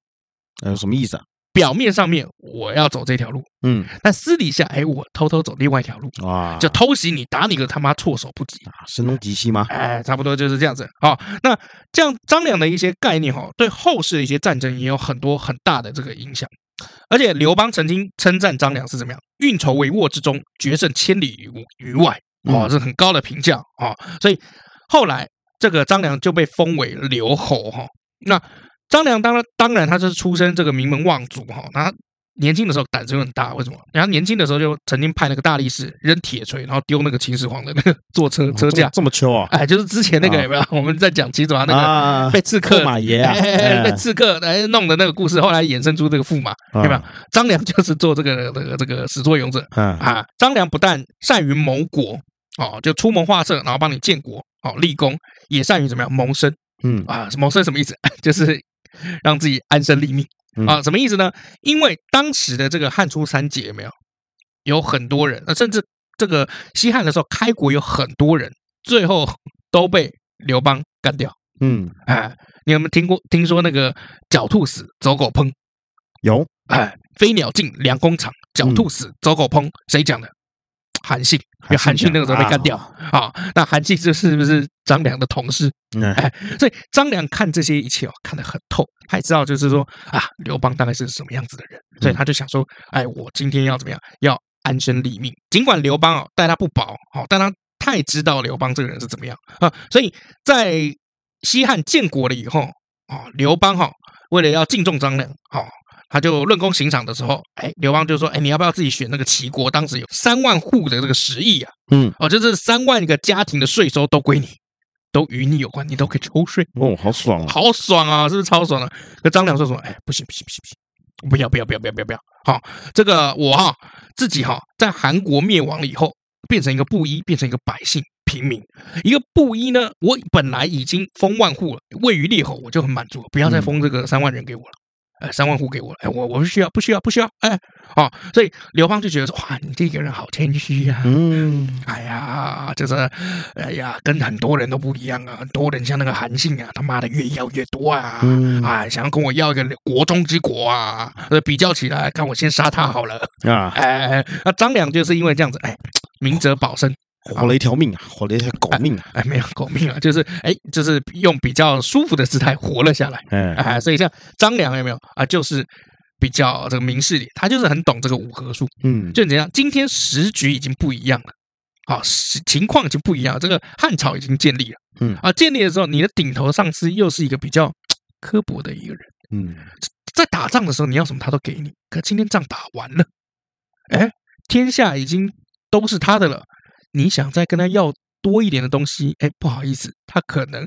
呃，什么意思啊？表面上面我要走这条路，嗯，但私底下，哎，我偷偷走另外一条路，哇，就偷袭你，打你个他妈措手不及，声东击西吗？哎，差不多就是这样子。好，那这样张良的一些概念哈，对后世的一些战争也有很多很大的这个影响。而且刘邦曾经称赞张良是怎么样？运筹帷幄之中，决胜千里于外，哇，这是很高的评价啊。所以后来这个张良就被封为刘侯哈。那张良当然当然，他是出身这个名门望族哈。他年轻的时候胆子又很大，为什么？然后年轻的时候就曾经派那个大力士扔铁锤，然后丢那个秦始皇的那个坐车车架，这么秋啊？哎，就是之前那个有没有？我们在讲秦始皇那个被刺客马爷啊，被刺客来弄的那个故事，后来衍生出这个驸马，对吧？张良 就是做这个这个这个始作俑者啊。张良不但善于谋国哦，就出谋划策，然后帮你建国哦立功，也善于怎么样谋生？嗯啊，谋生什么意思？就是。让自己安身立命啊？什么意思呢？因为当时的这个汉初三杰有没有有很多人，甚至这个西汉的时候开国有很多人，最后都被刘邦干掉。嗯，哎，你有没有听过？听说那个狡兔死，走狗烹？有。哎，飞鸟尽，良弓藏；狡兔死，走狗烹。谁讲的？韩信，因为韩信那个时候被干掉啊。那韩信这是不是张良的同事？哎，所以张良看这些一切哦，看得很透，他也知道就是说啊，刘邦大概是什么样子的人，所以他就想说，哎，我今天要怎么样？要安身立命。尽管刘邦哦待他不薄，好，但他太知道刘邦这个人是怎么样啊，所以在西汉建国了以后啊，刘邦哈为了要敬重张良，好。他就论功行赏的时候，哎，刘邦就说：“哎，你要不要自己选那个齐国？当时有三万户的这个食邑啊，嗯，哦，就是三万个家庭的税收都归你，都与你有关，你都可以抽税。哦，好爽啊，好爽啊，是不是超爽的？那张良说什么？哎，不行不行不行不行，不要不要不要不要不要不要！好，这个我哈自己哈在韩国灭亡了以后，变成一个布衣，变成一个百姓平民。一个布衣呢，我本来已经封万户了，位于列侯，我就很满足了，不要再封这个三万人给我了。”哎，三万户给我，哎，我我不需要，不需要，不需要，哎，哦，所以刘邦就觉得说，哇，你这个人好谦虚呀，嗯，哎呀，就是，哎呀，跟很多人都不一样啊，很多人像那个韩信啊，他妈的越要越多啊，嗯，哎，想要跟我要一个国中之国啊，呃，比较起来，看我先杀他好了啊，哎，那张良就是因为这样子，哎，明哲保身。活了一条命啊，活了一条狗命啊！哎，没有狗命啊，就是哎，就是用比较舒服的姿态活了下来。哎，哎，所以像张良有没有啊？就是比较这个明事理，他就是很懂这个五合术。嗯，就怎样？今天时局已经不一样了，啊，情况已经不一样。这个汉朝已经建立了。嗯，啊，建立的时候，你的顶头上司又是一个比较刻薄的一个人。嗯，在打仗的时候，你要什么他都给你。可今天仗打完了，哎，天下已经都是他的了。你想再跟他要多一点的东西，哎，不好意思，他可能，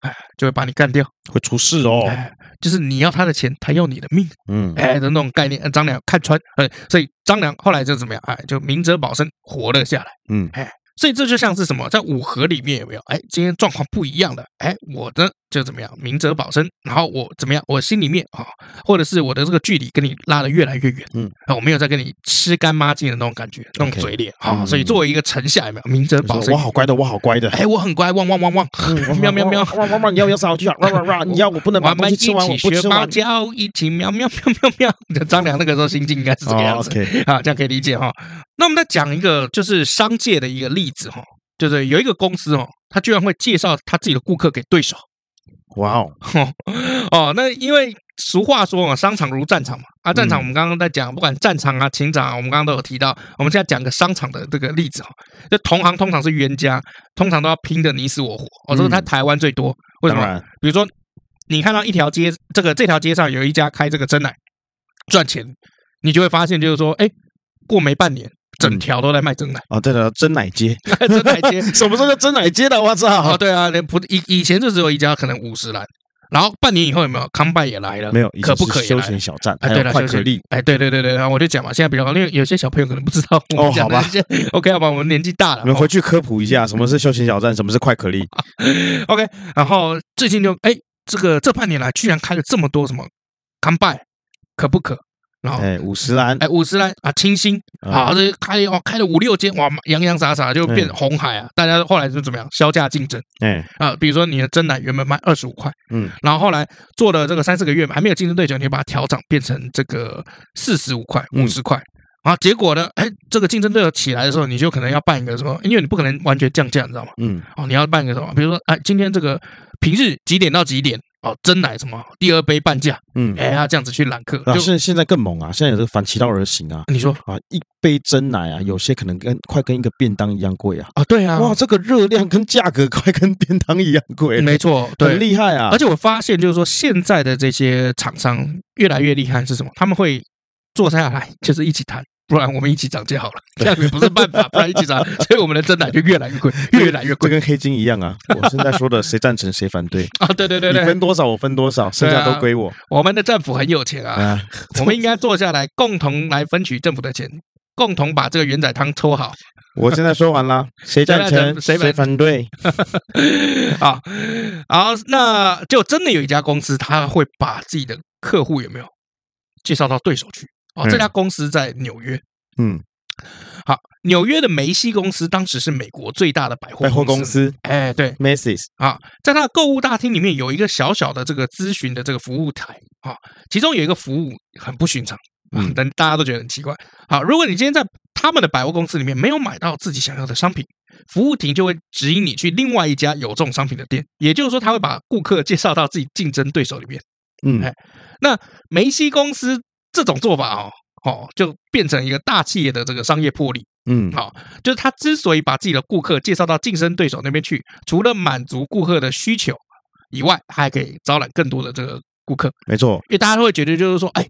哎，就会把你干掉，会出事哦。哎，就是你要他的钱，他要你的命，嗯，哎的那种概念，张良看穿，呃，所以张良后来就怎么样，哎，就明哲保身，活了下来，嗯，哎。所以这就像是什么，在五合里面有没有？哎，今天状况不一样的，哎，我的就怎么样，明哲保身，然后我怎么样，我心里面啊，或者是我的这个距离跟你拉得越来越远，嗯，我没有再跟你吃干抹净的那种感觉，那种嘴脸啊。所以作为一个臣下，有没有明哲保身？我好乖的，我好乖的，哎，我很乖，汪汪汪汪，喵喵喵，汪汪汪，你要不要上去啊？汪汪汪，你要我不能把东西吃完，我不吃完。一起喵喵喵喵喵，张良那个时候心境应该是这个样子，啊，这样可以理解哈。那我们再讲一个就是商界的一个例子哈。就是有一个公司哦，他居然会介绍他自己的顾客给对手。哇哦 哦，那因为俗话说嘛，商场如战场嘛。啊，战场我们刚刚在讲，不管战场啊、情场啊，我们刚刚都有提到。我们现在讲个商场的这个例子哈，就同行通常是冤家，通常都要拼的你死我活。我说他台湾最多，为什么？比如说你看到一条街，这个这条街上有一家开这个真奶赚钱，你就会发现就是说，哎，过没半年。整条都在卖真奶啊！对的，真奶街，真奶街，什么时候叫真奶街的？我操！啊，对啊，连不以以前就只有一家，可能五十岚，然后半年以后有没有康拜也来了？没有，可不可以休闲小站？哎，对了，快可力，哎，对对对对，然后我就讲嘛，现在比较高，因为有些小朋友可能不知道。哦，好吧，OK，好吧，我们年纪大了，我们回去科普一下，什么是休闲小站，什么是快可力。OK，然后最近就哎，这个这半年来居然开了这么多什么康拜，可不可？然后，哎，五十岚，哎，五十岚啊，清新啊，这开哦，开了五六间，哇，洋洋洒洒就变红海啊！大家后来就怎么样？销价竞争，哎啊，比如说你的真奶原本卖二十五块，嗯，然后后来做了这个三四个月还没有竞争对手，你就把它调涨变成这个四十五块、五十块，啊结果呢，哎，这个竞争对手起来的时候，你就可能要办一个什么？因为你不可能完全降价，你知道吗？嗯，哦，你要办一个什么？比如说，哎，今天这个平日几点到几点？哦，真奶什么第二杯半价？嗯，哎，他这样子去揽客，就现现在更猛啊！现在有这个反其道而行啊！你说啊，一杯真奶啊，有些可能跟快跟一个便当一样贵啊！啊，对啊，哇，这个热量跟价格快跟便当一样贵，没错，很厉害啊！而且我发现，就是说现在的这些厂商越来越厉害，是什么？他们会坐下来，就是一起谈。不然我们一起涨价好了，这样也不是办法。不然一起涨，所以我们的真奶就越来越贵，越来越贵，就跟黑金一样啊！我现在说的，谁赞成谁反对啊？对对对对，你分多少我分多少，剩下都归我。我们的政府很有钱啊，我们应该坐下来共同来分取政府的钱，共同把这个元仔汤抽好。我现在说完了，谁赞成谁反对？啊，好，那就真的有一家公司，他会把自己的客户有没有介绍到对手去？哦，这家公司在纽约。嗯，好，纽约的梅西公司当时是美国最大的百货百货公司。哎，对，Macy's 啊，在它的购物大厅里面有一个小小的这个咨询的这个服务台啊，其中有一个服务很不寻常，嗯，但大家都觉得很奇怪。好，如果你今天在他们的百货公司里面没有买到自己想要的商品，服务亭就会指引你去另外一家有这种商品的店。也就是说，他会把顾客介绍到自己竞争对手里面。嗯，哎，那梅西公司这种做法哦，哦，就变成一个大企业的这个商业魄力。嗯，好，就是他之所以把自己的顾客介绍到竞争对手那边去，除了满足顾客的需求以外，他还可以招揽更多的这个顾客。没错，因为大家都会觉得就是说，哎，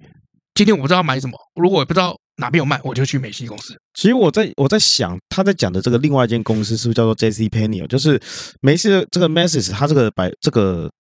今天我不知道买什么，如果我不知道哪边有卖，我就去美西公司。其实我在我在想，他在讲的这个另外一间公司是不是叫做 J.C. Penney？就是梅西的这个 Macy's，他这个摆这个。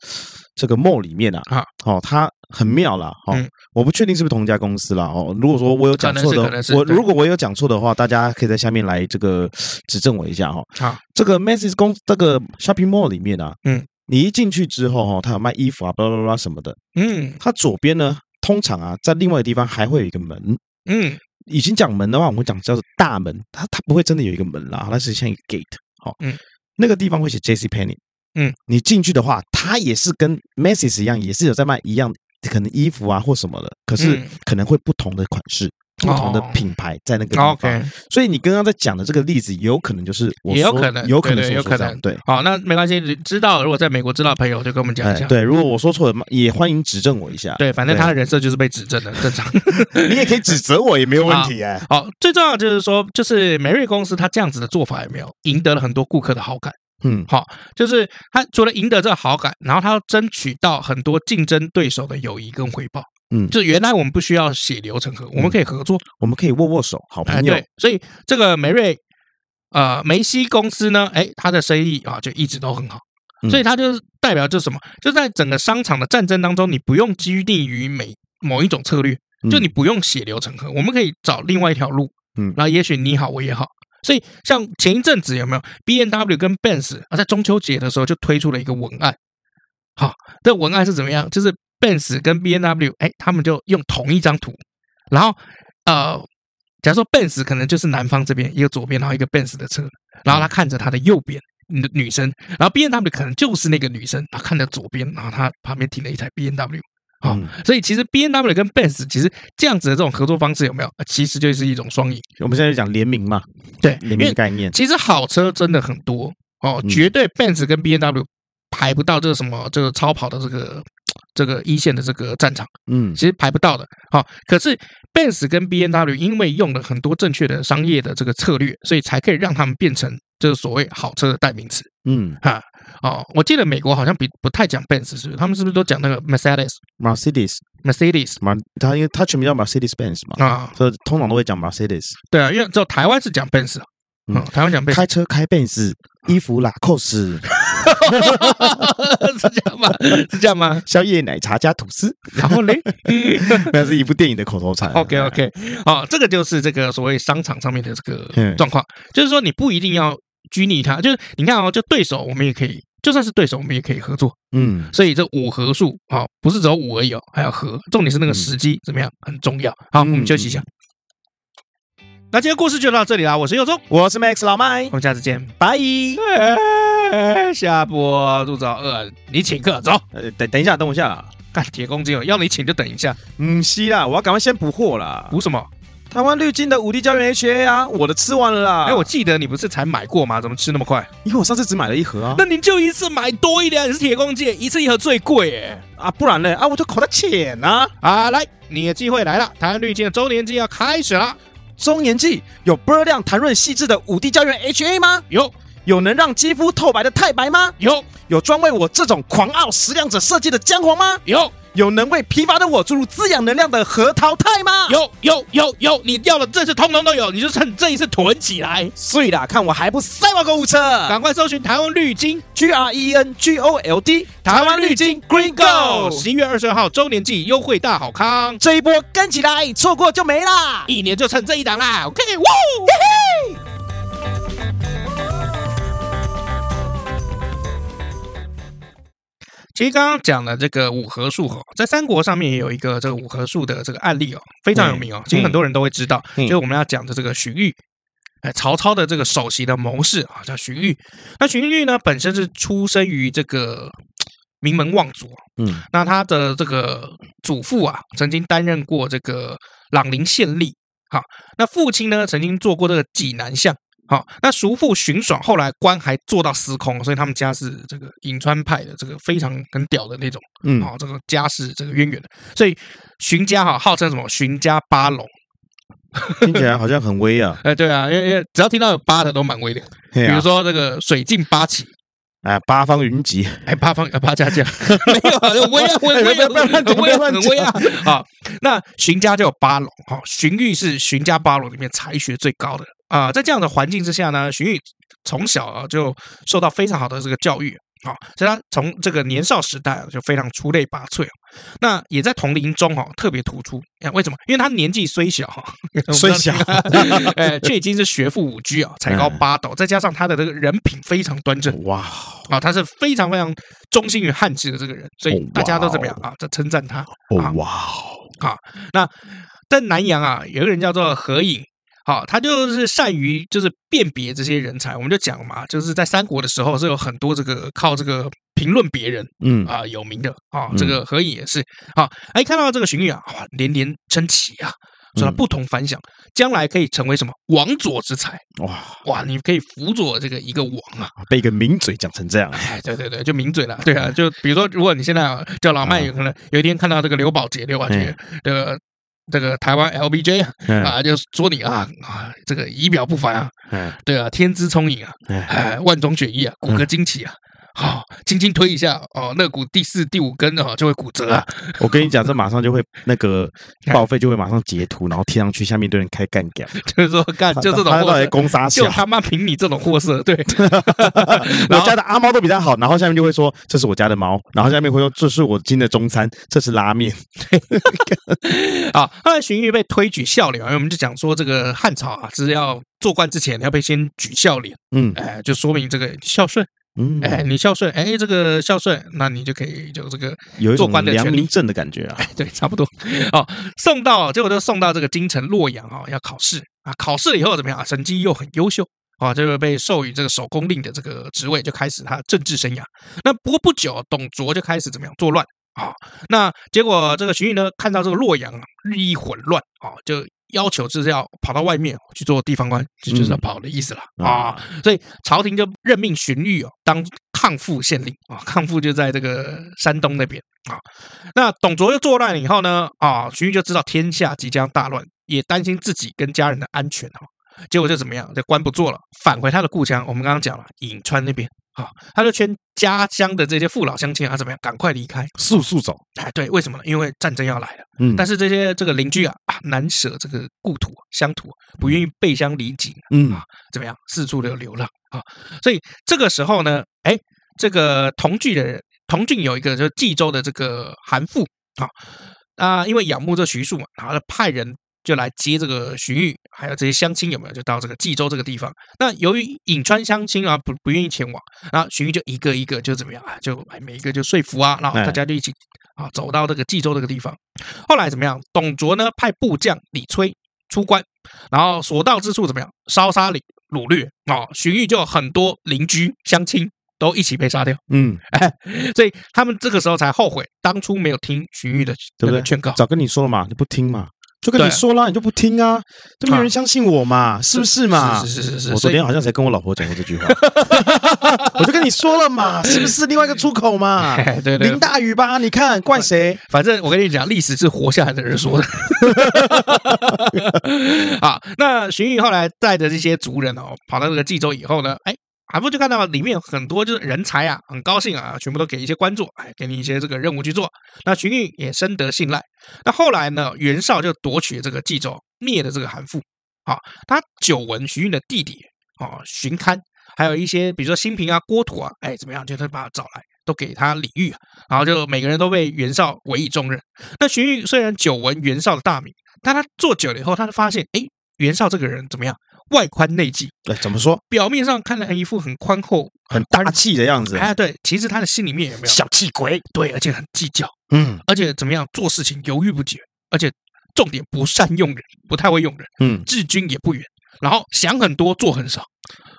这个 mall 里面啊，啊，哦，它很妙啦，哦，嗯、我不确定是不是同一家公司啦，哦，如果说我有讲错的，我如果我有讲错的话，大家可以在下面来这个指正我一下哈。好，这个 Macy's 公这个 shopping mall 里面啊，嗯，你一进去之后哈，它有卖衣服啊，巴拉巴拉什么的，嗯，它左边呢，通常啊，在另外的地方还会有一个门，嗯，以前讲门的话，我们讲叫做大门，它它不会真的有一个门啦，它是像一个 gate，好，嗯，那个地方会写 J.C. Penney。嗯，你进去的话，它也是跟 Macy's 一样，也是有在卖一样可能衣服啊或什么的，可是可能会不同的款式、不同的品牌在那个地方。OK，所以你刚刚在讲的这个例子，有可能就是我也有可能，有可能，有可能。对，好，那没关系，知道如果在美国知道的朋友就跟我们讲一下。对，如果我说错了，也欢迎指正我一下。对，反正他的人设就是被指正的，正常。你也可以指责我，也没有问题哎。好，最重要的就是说，就是美瑞公司他这样子的做法有没有赢得了很多顾客的好感？嗯，好，就是他除了赢得这个好感，然后他要争取到很多竞争对手的友谊跟回报。嗯，就原来我们不需要血流成河，我们可以合作，我们可以握握手，好朋友。对，所以这个梅瑞呃梅西公司呢，哎，他的生意啊就一直都很好，所以他就是代表就是什么？就在整个商场的战争当中，你不用拘泥于每某一种策略，就你不用血流成河，我们可以找另外一条路。嗯，然后也许你好，我也好。所以，像前一阵子有没有 B N W 跟 Benz 啊，在中秋节的时候就推出了一个文案。好，这文案是怎么样？就是 Benz 跟 B N W，哎，他们就用同一张图，然后呃，假如说 Benz 可能就是南方这边一个左边，然后一个 Benz 的车，然后他看着他的右边女女生，然后 B N W 可能就是那个女生，她看着左边，然后她旁边停了一台 B N W，。好，所以其实 B N W 跟 Benz 其实这样子的这种合作方式有没有？其实就是一种双赢。我们现在讲联名嘛，对，联名概念。其实好车真的很多哦，绝对 Benz 跟 B N W 排不到这个什么这个超跑的这个 这个一线的这个战场。嗯，其实排不到的。好，可是 Benz 跟 B N W 因为用了很多正确的商业的这个策略，所以才可以让他们变成这个所谓好车的代名词。嗯，哈。哦，我记得美国好像比不太讲 Benz，是不是？他们是不是都讲那个 Mercedes？Mercedes，Mercedes，他因为他全名叫 Mercedes Benz 嘛，啊，所以通常都会讲 Mercedes。对啊，因为只有台湾是讲 Benz，嗯，台湾讲 Benz，开车开 Benz，衣服拉扣斯，是这样吗？是这样吗？宵夜奶茶加吐司，然后嘞，那是一部电影的口头禅。OK OK，好，这个就是这个所谓商场上面的这个状况，就是说你不一定要拘泥他，就是你看哦，就对手我们也可以。就算是对手，我们也可以合作。嗯，所以这五合数啊，不是只有五而已哦，还要合。重点是那个时机怎么样，很重要。好，我们休息一下。那今天故事就到这里啦。我是佑中，我是 Max 老麦，我们下次见，拜。下播肚子好饿，你请客走。呃，等等一下，等我一下。干铁公鸡哦，要你请就等一下。嗯，是啦，我要赶快先补货啦。补什么？台湾绿金的五 D 胶原 HA 啊，我的吃完了啦。哎，我记得你不是才买过吗？怎么吃那么快？因为我上次只买了一盒啊。那您就一次买多一点，你是铁公鸡，一次一盒最贵哎。啊，不然呢？啊，我就口袋浅啊。啊，来，你的机会来了，台湾绿金的周年季要开始了。周年季有波量弹润细致的五 D 胶原 HA 吗？有。有能让肌肤透白的太白吗？有。有专为我这种狂傲食量者设计的姜黄吗？有。有能为疲乏的我注入滋养能量的核桃肽吗？有有有有，你要的这次通通都有，你就趁这一次囤起来。碎啦，看我还不塞爆购物车！赶快搜寻台湾绿金 G R E N G O L D，台湾绿金 Green Gold，十一月二十二号周年季优惠大好康，这一波跟起来，错过就没啦！一年就趁这一档啦！OK，哇，嘿嘿。其实刚刚讲的这个五合数哈，在三国上面也有一个这个五合数的这个案例哦，非常有名哦。其实很多人都会知道，就是我们要讲的这个荀彧，哎，曹操的这个首席的谋士啊，叫荀彧。那荀彧呢，本身是出生于这个名门望族，嗯，那他的这个祖父啊，曾经担任过这个朗陵县令好，那父亲呢，曾经做过这个济南相。好，那叔父荀爽后来官还做到司空，所以他们家是这个颍川派的这个非常很屌的那种，嗯，好，这个家世这个渊源的，所以荀家哈号称什么？荀家八龙，听起来好像很威啊，哎，对啊，因为因为只要听到有八的都蛮威的，比如说这个水镜八奇。哎，八方云集，哎，八方八家将，没有，很威啊，威威啊，很威啊，很威啊！好，那荀家就有八龙，哈，荀彧是荀家八龙里面才学最高的啊。在这样的环境之下呢，荀彧从小啊就受到非常好的这个教育。好，所以他从这个年少时代就非常出类拔萃，那也在同龄中哦特别突出。为什么？因为他年纪虽小哈，虽小，哎，却已经是学富五车啊，才高八斗，再加上他的这个人品非常端正，哇，啊，他是非常非常忠心于汉室的这个人，所以大家都怎么样啊？在称赞他。哇，好，那在南阳啊，有一个人叫做何隐。好，他就是善于就是辨别这些人才，我们就讲嘛，就是在三国的时候是有很多这个靠这个评论别人，嗯啊有名的啊，这个何以也是啊，哎看到这个荀彧啊，哇连连称奇啊，说他不同凡响，将来可以成为什么王佐之才，哇哇，你可以辅佐这个一个王啊，被一个名嘴讲成这样，哎对对对，就名嘴了，对啊，就比如说如果你现在啊叫老麦，有可能有一天看到这个刘宝杰，刘宝杰的。这个台湾 LBJ 啊，就说你啊啊，这个仪表不凡啊，对啊，天资聪颖啊，哎，万中选一啊，骨骼惊奇啊。好，轻轻推一下哦，肋骨第四、第五根哦就会骨折啊！我跟你讲，这马上就会那个报废，就会马上截图，然后贴上去，下面对人开干掉，就是说干就这种货色，攻杀就他妈凭你这种货色，对。我家的阿猫都比较好，然后下面就会说这是我家的猫，然后下面会说这是我今天的中餐，这是拉面。好，后来荀彧被推举孝廉，我们就讲说这个汉朝啊，是要做官之前要被先举孝廉，嗯，哎，就说明这个孝顺。嗯，哎，你孝顺，哎，这个孝顺，那你就可以就这个有做官的良民证的感觉啊。哎，对，差不多。哦，送到，结果就送到这个京城洛阳啊，要考试啊。考试了以后怎么样啊？成绩又很优秀啊，这个被授予这个守宫令的这个职位，就开始他政治生涯。那不过不久，董卓就开始怎么样作乱啊？那结果这个荀彧呢，看到这个洛阳啊日益混乱啊，就。要求就是要跑到外面去做地方官，就就是要跑的意思了啊！所以朝廷就任命荀彧哦当抗父县令啊，抗父就在这个山东那边啊。那董卓又作乱了以后呢啊，荀彧就知道天下即将大乱，也担心自己跟家人的安全啊。结果就怎么样，这官不做了，返回他的故乡。我们刚刚讲了颍川那边。啊，他就劝家乡的这些父老乡亲啊，怎么样，赶快离开，速速走。哎，对，为什么呢？因为战争要来了。嗯，但是这些这个邻居啊，啊，难舍这个故土乡土，不愿意背乡离井。嗯啊，怎么样，四处的流浪啊。所以这个时候呢，哎，这个同郡的人，同郡有一个就是冀州的这个韩馥啊，啊，因为仰慕这徐庶嘛，然后就派人。就来接这个荀彧，还有这些乡亲有没有？就到这个冀州这个地方。那由于颍川乡亲啊不不愿意前往，然后荀彧就一个一个就怎么样啊？就每一个就说服啊，然后大家就一起啊走到这个冀州这个地方。后来怎么样？董卓呢派部将李催出关，然后所到之处怎么样？烧杀掳掳掠啊！荀彧就有很多邻居乡亲都一起被杀掉。嗯，哎，所以他们这个时候才后悔当初没有听荀彧的这个劝告。早跟你说了嘛，你不听嘛。就跟你说啦，你就不听啊，都没有人相信我嘛，是不是嘛？是是是是。我昨天好像才跟我老婆讲过这句话，我就跟你说了嘛，是不是另外一个出口嘛？对对，林大雨吧，你看怪谁？反正我跟你讲，历史是活下来的人说的。好，那荀彧后来带着这些族人哦，跑到这个冀州以后呢，哎。韩馥就看到里面很多就是人才啊，很高兴啊，全部都给一些官做，哎，给你一些这个任务去做。那荀彧也深得信赖。那后来呢，袁绍就夺取这个冀州，灭了这个韩馥。啊，他久闻荀彧的弟弟啊，荀堪，还有一些比如说新平啊、郭图啊，哎，怎么样，就他把他找来，都给他礼遇。然后就每个人都被袁绍委以重任。那荀彧虽然久闻袁绍的大名，但他做久了以后，他就发现，哎，袁绍这个人怎么样？外宽内忌，对，怎么说？表面上看来一副很宽厚、很大气的样子，哎，对，其实他的心里面有没有？小气鬼？对，而且很计较，嗯，而且怎么样做事情犹豫不决，而且重点不善用人，不太会用人，嗯，治军也不远，然后想很多做很少，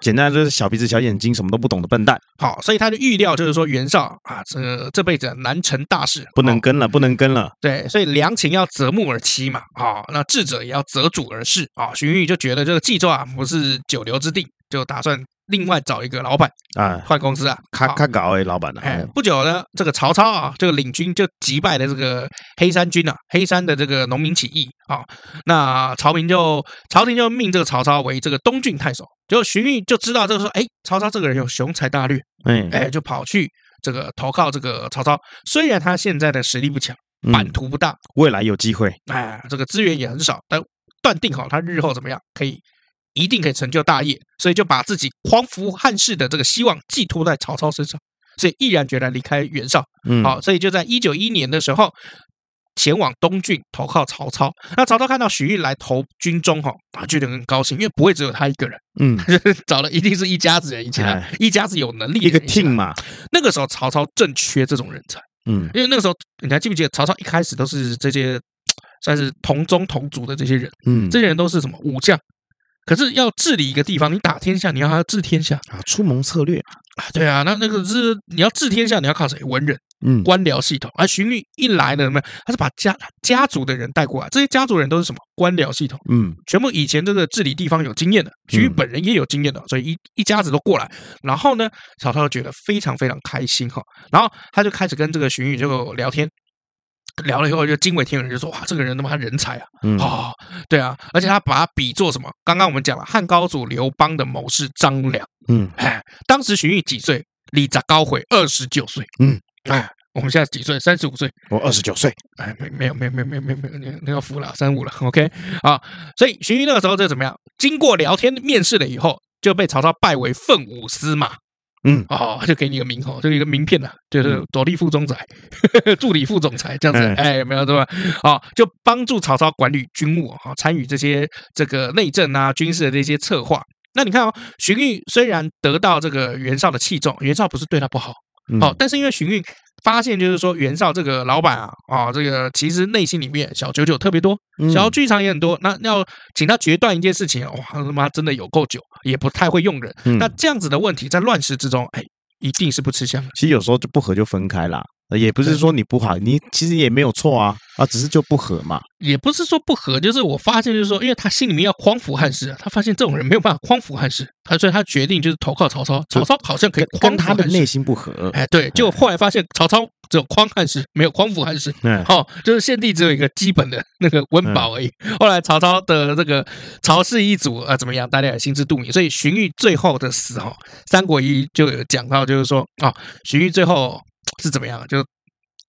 简单就是小鼻子小眼睛，什么都不懂的笨蛋。好，所以他就预料就是说袁绍啊，这这辈子难成大事，不能跟了，不能跟了。对，所以良禽要择木而栖嘛，啊，那智者也要择主而事啊。荀彧就觉得这个冀州啊不是久留之地，就打算。另外找一个老板啊，换公司啊，咔咔搞哎，老板呢？哎，不久呢，这个曹操啊，这个领军就击败了这个黑山军啊，黑山的这个农民起义啊，那曹明就朝廷就命这个曹操为这个东郡太守，就荀彧就知道这个说，哎，曹操这个人有雄才大略，哎哎，就跑去这个投靠这个曹操，虽然他现在的实力不强，版图不大，未来有机会，哎，这个资源也很少，但断定好他日后怎么样可以。一定可以成就大业，所以就把自己匡扶汉室的这个希望寄托在曹操身上，所以毅然决然离开袁绍。嗯，好，所以就在一九一一年的时候，前往东郡投靠曹操。那曹操看到荀彧来投军中，哈，他，觉得很高兴，因为不会只有他一个人，嗯，找了一定是一家子人一起来，哎、一家子有能力的一个 team 嘛。那个时候曹操正缺这种人才，嗯，因为那个时候你还记不记得曹操一开始都是这些算是同宗同族的这些人，嗯，这些人都是什么武将。可是要治理一个地方，你打天下，你要还要治天下啊，出谋策略啊，对啊，那那个是你要治天下，你要靠谁？文人，嗯，官僚系统。而荀彧一来呢，什么？他是把家家族的人带过来，这些家族人都是什么？官僚系统，嗯，全部以前这个治理地方有经验的，荀彧本人也有经验的，所以一一家子都过来。然后呢，曹操觉得非常非常开心哈，然后他就开始跟这个荀彧就聊天。聊了以后就惊为天人，就说哇，这个人他妈人才啊！嗯、哦，对啊，而且他把他比作什么？刚刚我们讲了汉高祖刘邦的谋士张良。嗯，哎，当时荀彧几岁？李杂高悔二十九岁。嗯，哎，我们现在几岁？三十五岁。我二十九岁。哎，没没有没有没有没有没有没有，那个服了三五了。OK 啊，所以荀彧那个时候就怎么样？经过聊天面试了以后，就被曹操拜为奉武司马。嗯，哦，就给你个名号，就一个名片呐，就是左立副中宰，助理副总裁这样子，哎，有没有对吧？哦，就帮助曹操管理军务啊，参与这些这个内政啊、军事的这些策划。那你看哦，荀彧虽然得到这个袁绍的器重，袁绍不是对他不好，好，但是因为荀彧。发现就是说，袁绍这个老板啊，啊，这个其实内心里面小九九特别多，小剧场也很多。那要请他决断一件事情，哇，他妈真的有够久，也不太会用人。那这样子的问题，在乱世之中，哎，一定是不吃香的。其实有时候就不合就分开啦。也不是说你不好，你其实也没有错啊啊，只是就不合嘛。也不是说不合，就是我发现就是说，因为他心里面要匡扶汉室，他发现这种人没有办法匡扶汉室，他所以他决定就是投靠曹操。曹操好像可以匡他的内心不合，哎，对，就后来发现曹操只有匡汉室，没有匡扶汉室。嗯，好，就是献帝只有一个基本的那个温饱而已。后来曹操的这个曹氏一族啊怎么样，大家也心知肚明。所以荀彧最后的死哈，《三国演义》就有讲到，就是说啊，荀彧最后是怎么样，就。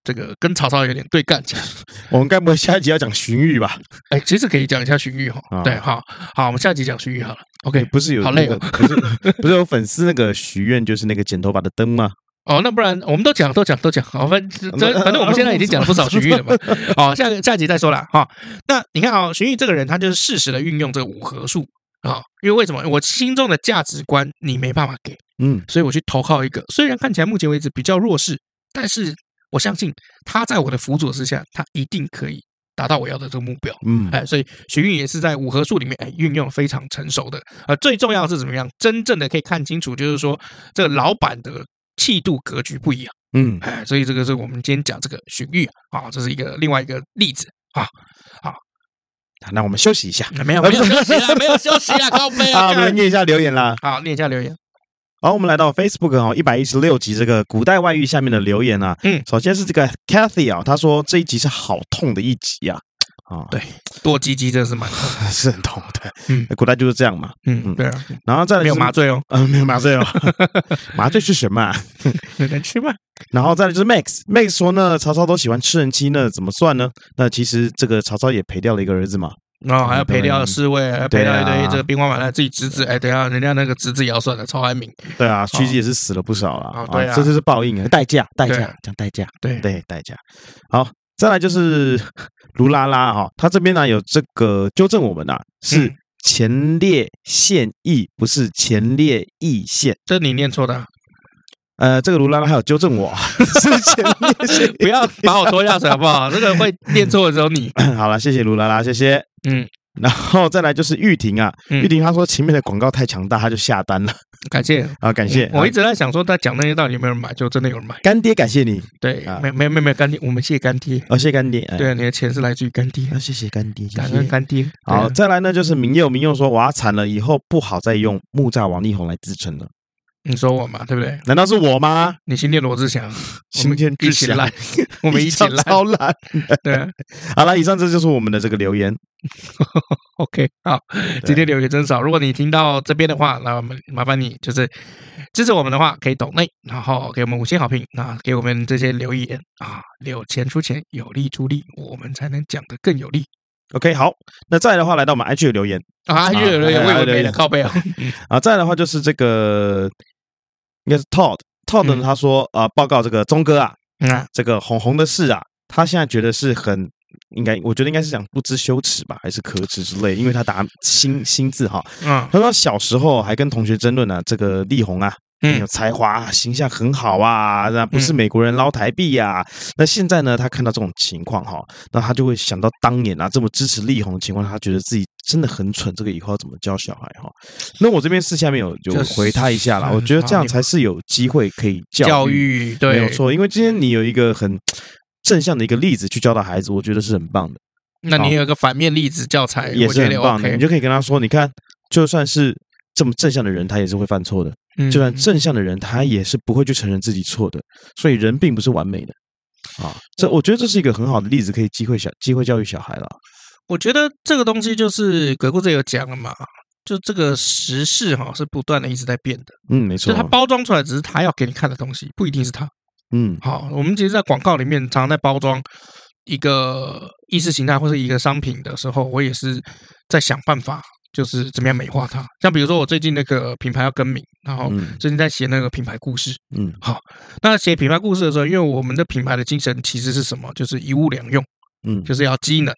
这个跟曹操有点对干，我们该不会下一集要讲荀彧吧？哎，其实可以讲一下荀彧哈。对，好好，我们下一集讲荀彧好了。OK，不是有好累哦，不是 不是有粉丝那个许愿，就是那个剪头发的灯吗？哦，那不然我们都讲都讲都讲，好，反正反正我们现在已经讲了不少荀彧了嘛。好，下个下一集再说了哈。那你看啊，荀彧这个人，他就是适时的运用这个五合术啊，因为为什么？我心中的价值观你没办法给，嗯，所以我去投靠一个，虽然看起来目前为止比较弱势，但是。我相信他在我的辅佐之下，他一定可以达到我要的这个目标。嗯，哎，所以荀彧也是在五合术里面，哎，运用非常成熟的。呃，最重要的是怎么样？真正的可以看清楚，就是说这个老板的气度格局不一样。嗯，哎，所以这个是我们今天讲这个荀彧啊，这是一个另外一个例子啊。好，那我们休息一下。没有，没有 休息啊，没有休息 啊，高飞啊。好，我们念一下留言啦。好，念一下留言。好，我们来到 Facebook 哈，一百一十六集这个古代外遇下面的留言啊，嗯，首先是这个 Cathy 啊，他说这一集是好痛的一集啊，啊，对，剁鸡鸡真的是蛮痛，是很痛的，嗯，古代就是这样嘛，嗯嗯，对啊，然后再来没有麻醉哦，嗯，没有麻醉哦，麻醉是什么？有人吃吗？然后再来就是 Max，Max 说呢，曹操都喜欢吃人妻那，怎么算呢？那其实这个曹操也赔掉了一个儿子嘛。然后还要赔掉侍卫，还要赔掉一堆这个兵荒马乱，自己侄子，哎，等下人家那个侄子也要算的，曹安民。对啊，其实也是死了不少了。对啊，这就是报应啊，代价，代价，讲代价，对对，代价。好，再来就是 卢拉拉哈，他这边呢有这个纠正我们呐，是前列腺液，不是前列液腺，这你念错的。呃，这个卢拉拉还有纠正我，是前列腺，不要把我拖下水好不好？这个会念错的只有你。好了，谢谢卢拉拉，谢谢。嗯，然后再来就是玉婷啊，玉婷她说前面的广告太强大，她就下单了。感谢 啊，感谢。我一直在想说，他讲那些到底有没有人买，就真的有人买。干爹，感谢你。对，没没没没干爹，我们谢干爹。哦，谢干爹。对，你的钱是来自于干爹。啊，谢谢干爹，感恩干爹。好，再来呢，就是明佑，明佑说，哇，惨了，以后不好再用木栅王力宏来自称了。你说我嘛，对不对？难道是我吗？你新天罗志祥，新天一起烂，我们一起烂，超烂。对，好了，以上这就是我们的这个留言。OK，好，今天留言真少。如果你听到这边的话，那我们麻烦你就是支持我们的话，可以抖内，然后给我们五星好评啊，给我们这些留言啊，有钱出钱，有力出力，我们才能讲得更有力。OK，好，那再来的话，来到我们 IG 的留言啊，IG 的留言，为了你靠背啊，啊，再来的话就是这个。应该是 Todd，Todd 呢？他说：“呃，报告这个钟哥啊，嗯，这个红红的事啊，他现在觉得是很应该，我觉得应该是讲不知羞耻吧，还是可耻之类，因为他打新新字哈，嗯，他说小时候还跟同学争论呢，这个力宏啊。”嗯，有才华，形象很好啊，那不是美国人捞台币呀？那现在呢，他看到这种情况哈，那他就会想到当年啊，这么支持力宏的情况，他觉得自己真的很蠢，这个以后要怎么教小孩哈？那我这边私下面有有回他一下啦，我觉得这样才是有机会可以教育，对，没有错，因为今天你有一个很正向的一个例子去教导孩子，我觉得是很棒的。那你有一个反面例子教材也是很棒的，你就可以跟他说，你看，就算是这么正向的人，他也是会犯错的。就算正向的人，他也是不会去承认自己错的，所以人并不是完美的啊。这我觉得这是一个很好的例子，可以机会小机会教育小孩了。我觉得这个东西就是鬼谷子有讲了嘛，就这个时事哈是不断的一直在变的。嗯，没错。就它包装出来只是他要给你看的东西，不一定是他。嗯，好，我们其实，在广告里面常常在包装一个意识形态或者一个商品的时候，我也是在想办法。就是怎么样美化它，像比如说我最近那个品牌要更名，然后最近在写那个品牌故事，嗯，好，那写品牌故事的时候，因为我们的品牌的精神其实是什么？就是一物两用，嗯，就是要机能。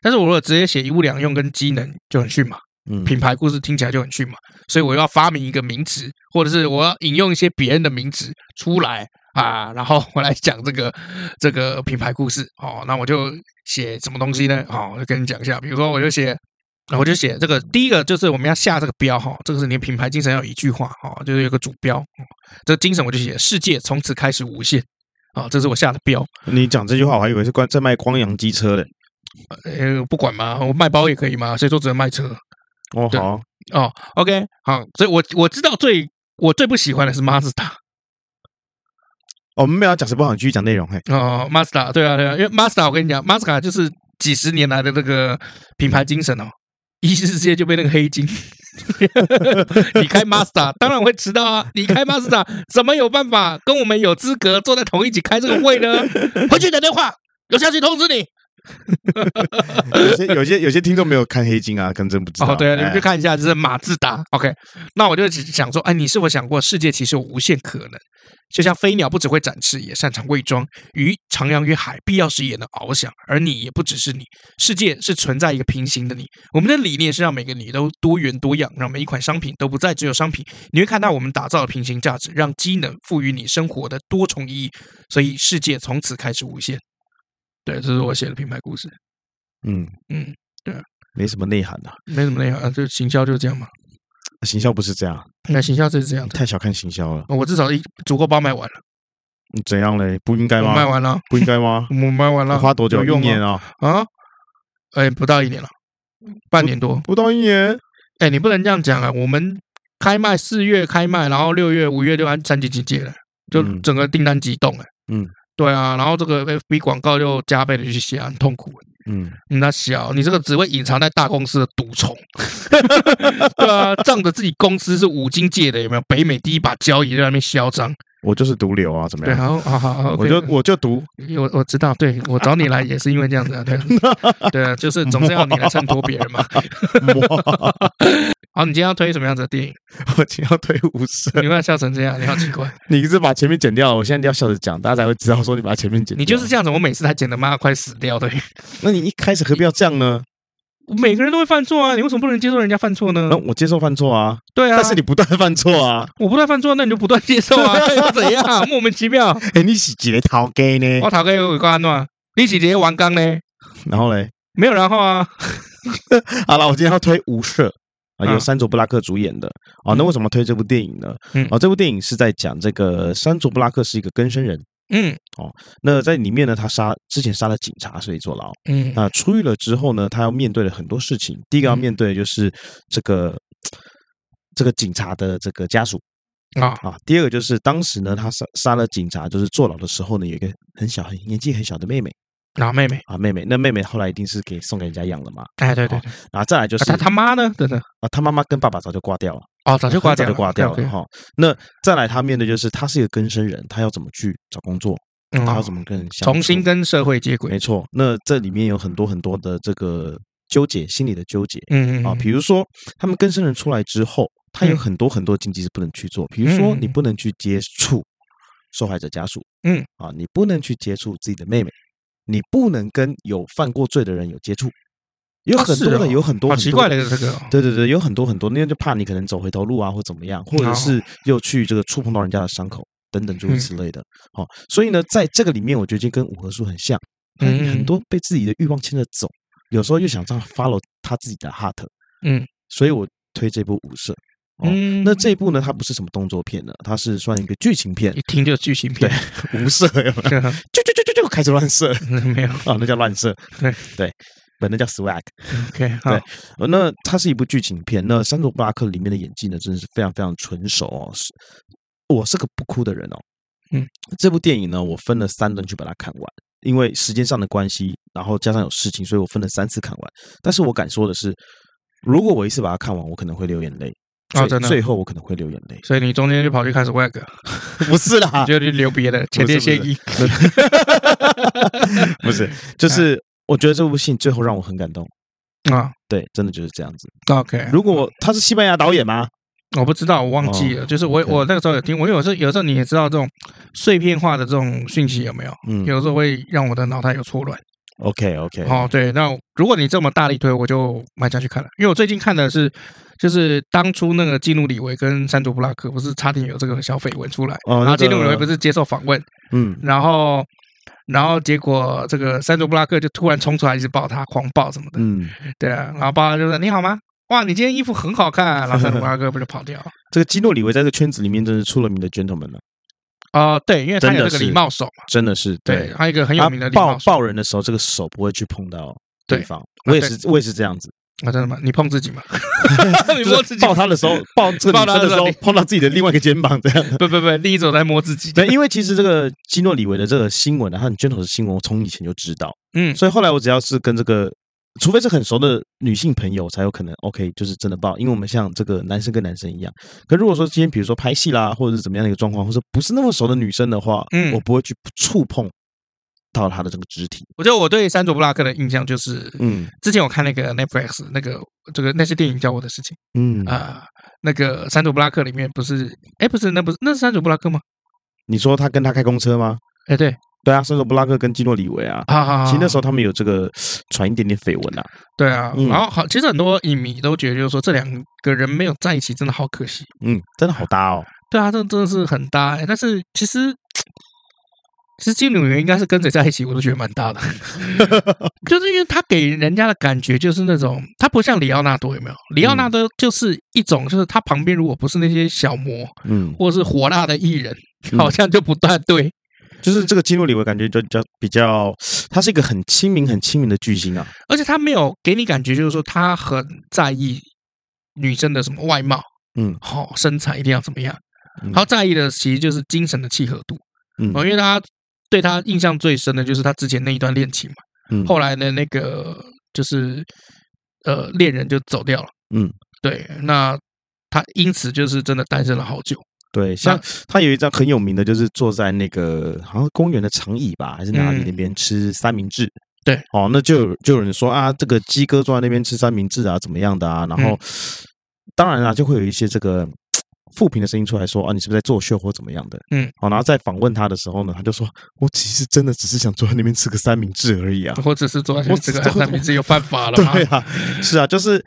但是我如果直接写一物两用跟机能就很逊嘛，嗯，品牌故事听起来就很逊嘛，所以我要发明一个名词，或者是我要引用一些别人的名词出来啊，然后我来讲这个这个品牌故事，哦，那我就写什么东西呢？哦，我就跟你讲一下，比如说我就写。我就写这个，第一个就是我们要下这个标哈，这个是你的品牌精神要有一句话哈，就是有个主标，这个精神我就写世界从此开始无限，啊，这是我下的标。你讲这句话，我还以为是关在卖光阳机车的，呃，不管嘛，我卖包也可以嘛，所以说只能卖车？哦好，哦，OK，好，所以我我知道最我最不喜欢的是 Mazda。我们没有讲什么不好，继续讲内容嘿。哦，马自达，对啊对啊，因为马自达我跟你讲，马自达就是几十年来的这个品牌精神哦。一时之间就被那个黑金，你开 Master 当然会迟到啊！你开 Master 怎么有办法跟我们有资格坐在同一起开这个会呢？回去打电话，有消息通知你。有些有些有些听众没有看黑金啊，可能真不知道。哦，对啊，你们去看一下，这是马自达。OK，那我就想说，哎，你是否想过，世界其实有无限可能？就像飞鸟不只会展翅，也擅长伪装；鱼徜徉于海，必要时也能翱翔。而你也不只是你，世界是存在一个平行的你。我们的理念是让每个你都多元多样，让每一款商品都不再只有商品。你会看到我们打造的平行价值，让机能赋予你生活的多重意义。所以世界从此开始无限。对，这是我写的品牌故事。嗯嗯，对，没什么内涵的，没什么内涵，就行销就是这样嘛。行销不是这样，那行销就是这样，太小看行销了。我至少一足够包卖完了。你怎样嘞？不应该吗？卖完了，不应该吗？我卖完了，花多久？用一年啊？啊？哎，不到一年了，半年多，不到一年。哎，你不能这样讲啊！我们开卖四月开卖，然后六月、五月就按三级警戒了，就整个订单急冻了。嗯，对啊，然后这个 FB 广告就加倍的去写，很痛苦。嗯，那小，你这个只会隐藏在大公司的毒虫，对啊，仗着自己公司是五金界的，有没有？北美第一把交椅在那边嚣张，我就是毒瘤啊，怎么样？对，好好好，我就我就毒，我我知道，对我找你来也是因为这样子啊，对，对啊，就是总是要你来衬托别人嘛。好，你今天要推什么样子的电影？我今天要推无声。你不要笑成这样，你好奇怪。你是把前面剪掉了，我现在要笑着讲，大家才会知道说你把前面剪掉。你就是这样子，我每次才剪的妈快死掉的。那你一开始何必要这样呢？每个人都会犯错啊，你为什么不能接受人家犯错呢？那我接受犯错啊，对啊，但是你不断犯错啊，我不断犯错，那你就不断接受啊，又怎样？莫名其妙。哎，你是几个头家呢？我头家有关喏，你是几个王刚呢？然后嘞？没有然后啊。好了，我今天要推无赦啊，由山卓布拉克主演的啊。那为什么推这部电影呢？嗯，啊，这部电影是在讲这个山卓布拉克是一个更生人。嗯，哦，那在里面呢，他杀之前杀了警察，所以坐牢。嗯，那出狱了之后呢，他要面对了很多事情。第一个要面对的就是这个这个警察的这个家属啊啊。第二个就是当时呢，他杀杀了警察，就是坐牢的时候呢，有一个很小、很年纪很小的妹妹。啊，妹妹啊，妹妹，那妹妹后来一定是给送给人家养了嘛？哎，对对对。然后再来就是他他妈呢？真的啊，他妈妈跟爸爸早就挂掉了。哦，早就挂掉，早就挂掉了哈。那再来，他面对就是他是一个更生人，他要怎么去找工作？他要怎么跟人重新跟社会接轨？没错。那这里面有很多很多的这个纠结，心理的纠结。嗯嗯啊，比如说他们更生人出来之后，他有很多很多禁忌是不能去做，比如说你不能去接触受害者家属。嗯啊，你不能去接触自己的妹妹。你不能跟有犯过罪的人有接触，有很多的，有很多很奇怪的这个，对对对，有很多很多，那就怕你可能走回头路啊，或怎么样，或者是又去这个触碰到人家的伤口等等诸如此类的。好，所以呢，在这个里面，我觉得跟五合数很像，很很多被自己的欲望牵着走，有时候又想这样 follow 他自己的 heart，嗯，所以我推这部无赦。嗯，那这一部呢，它不是什么动作片呢，它是算一个剧情片，一听就是剧情片，无色，就就就就就开始乱射，没有。啊，那叫乱射，对。对，本来叫 swag，OK，对，那它是一部剧情片，那山卓布拉克里面的演技呢，真的是非常非常纯熟哦，是，我是个不哭的人哦，嗯，这部电影呢，我分了三轮去把它看完，因为时间上的关系，然后加上有事情，所以我分了三次看完，但是我敢说的是，如果我一次把它看完，我可能会流眼泪。啊，真的，最后我可能会流眼泪，所以你中间就跑去看 swag，不是啦，就去流别的前列腺液，不是，就是我觉得这部戏最后让我很感动。啊，对，真的就是这样子。OK，如果他是西班牙导演吗？我不知道，我忘记了。就是我我那个时候有听，我有时候有时候你也知道这种碎片化的这种讯息有没有？嗯，有时候会让我的脑袋有错乱。OK OK，哦对，那如果你这么大力推，我就买下去看了，因为我最近看的是。就是当初那个基努里维跟山卓布拉克不是差点有这个小绯闻出来，然后基努里维不是接受访问，嗯，然后然后结果这个山卓布拉克就突然冲出来一直抱他，狂抱什么的，嗯，对啊，然后抱他就说你好吗？哇，你今天衣服很好看，然后山卓布拉克不就跑掉？这个基努里维在这个圈子里面真是出了名的 gentleman 了。啊，对，因为他有这个礼貌手嘛，真的是对，他一个很有名的礼貌手，抱抱人的时候，这个手不会去碰到对方，我也是，我也是这样子。啊，真的吗？你碰自己吗？你摸自己抱他的时候，抱这个女生的时候，碰到自己的另外一个肩膀，这样。不 不不，另一种在摸自己。对，因为其实这个基诺里维的这个新闻呢，他很 gentle 的新闻，我从以前就知道。嗯，所以后来我只要是跟这个，除非是很熟的女性朋友，才有可能 OK，就是真的抱。因为我们像这个男生跟男生一样。可如果说今天比如说拍戏啦，或者是怎么样的一个状况，或者不是那么熟的女生的话，嗯，我不会去触碰。到他的这个肢体，我觉得我对山卓布拉克的印象就是，嗯，之前我看那个 Netflix 那个这个那些电影教我的事情，嗯。啊，那个山卓布拉克里面不是，哎，不是，那不是那是山卓布拉克吗？你说他跟他开公车吗？哎，对。对啊，珊卓布拉克跟基诺里维啊，其实那时候他们有这个传一点点绯闻啊，对啊，然后好，其实很多影迷都觉得就是说这两个人没有在一起，真的好可惜，嗯，真的好搭哦，对啊，这真的是很搭，哎，但是其实。其实基努李维应该是跟谁在一起，我都觉得蛮大的，就是因为他给人家的感觉就是那种，他不像里奥纳多，有没有？里奥纳多就是一种，就是他旁边如果不是那些小魔，嗯，或者是火辣的艺人，好像就不大对。就是这个基努里维感觉就比较比较，他是一个很亲民、很亲民的巨星啊，而且他没有给你感觉就是说他很在意女生的什么外貌，嗯，好身材一定要怎么样，他在意的其实就是精神的契合度，嗯，因为他。对他印象最深的就是他之前那一段恋情嘛，嗯，后来的那个就是呃恋人就走掉了，嗯，对，那他因此就是真的单身了好久，对，像他有一张很有名的，就是坐在那个好像公园的长椅吧，还是哪里那边吃三明治，对，哦，那就就有人说啊，这个鸡哥坐在那边吃三明治啊，怎么样的啊，然后当然啊，就会有一些这个。负评的声音出来说啊，你是不是在作秀或怎么样的？嗯，好，然后在访问他的时候呢，他就说，我其实真的只是想坐在那边吃个三明治而已啊，我只是坐在那边吃个三明治又犯法了吗？对啊，是啊，就是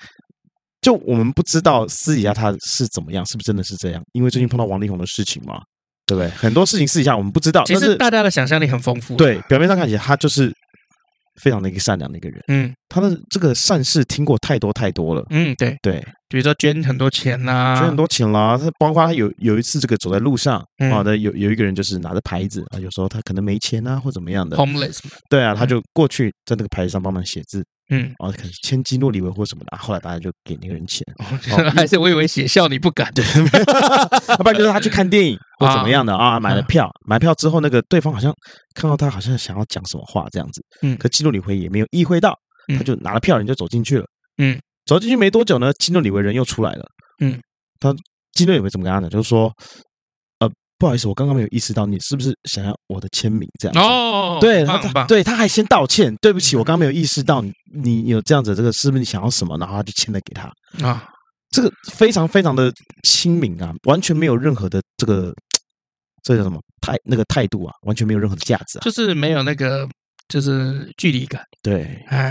就我们不知道私底下他是怎么样，是不是真的是这样？因为最近碰到王力宏的事情嘛，对不对？很多事情私底下我们不知道，其实大家的想象力很丰富。对，表面上看起来他就是非常的一个善良的一个人。嗯，他的这个善事听过太多太多了。嗯，对对，比如说捐很多钱呐、啊，捐很多钱啦。他包括他有有一次这个走在路上，好、嗯、的有有一个人就是拿着牌子啊，有时候他可能没钱啊或怎么样的，homeless。对啊，他就过去在那个牌子上帮忙写字。嗯，哦，可能签基努里维或什么的，后来大家就给那个人钱。哦、还是我以为写笑你不敢，对，要 不然就是他去看电影或怎么样的啊，买了票，买票之后那个对方好像看到他好像想要讲什么话这样子，嗯，可基努里维也没有意会到，他就拿了票人就走进去了，嗯，走进去没多久呢，基努李维人又出来了，嗯，他基努李维怎么跟他讲？就是说。呃不好意思，我刚刚没有意识到你是不是想要我的签名这样子哦。对，他对他还先道歉，对不起，我刚刚没有意识到你你有这样子，这个是不是你想要什么？然后他就签了给他啊，这个非常非常的亲民啊，完全没有任何的这个这叫什么态那个态度啊，完全没有任何的价值啊，就是没有那个就是距离感，对，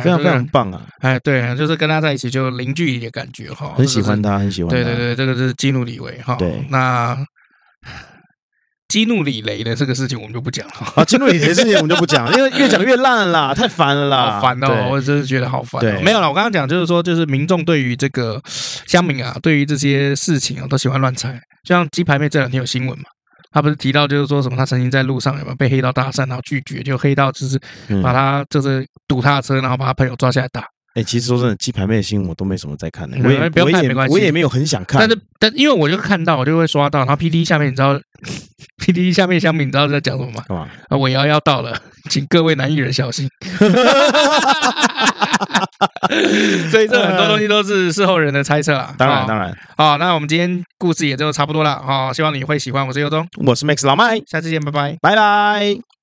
非常非常棒啊，哎，对，就是跟他在一起就零距离的感觉哈，很喜欢他，很喜欢他，对对对，这个是基努李维哈，对，那。基努李雷的这个事情我们就不讲了。啊，基努李雷的事情我们就不讲，因为越讲越烂了啦，太烦了啦，好烦哦，我真是觉得好烦。对，没有了，我刚刚讲就是说，就是民众对于这个乡民啊，对于这些事情啊，都喜欢乱猜。就像鸡排妹这两天有新闻嘛，他不是提到就是说什么，他曾经在路上有没有被黑道搭讪，然后拒绝，就黑道就是把他就是堵他的车，然后把他朋友抓下来打。哎，其实说真的，鸡排妹的新闻我都没什么在看的，我也不要看没关系，我也没有很想看。但是，但因为我就看到，我就会刷到，然后 PTT 下面你知道，PTT 下面下面你知道在讲什么吗？啊，尾牙要到了，请各位男艺人小心。所以这很多东西都是事后人的猜测啊。当然，当然。好，那我们今天故事也就差不多了。好，希望你会喜欢。我是尤忠，我是 Max 老麦，下次见，拜拜，拜拜。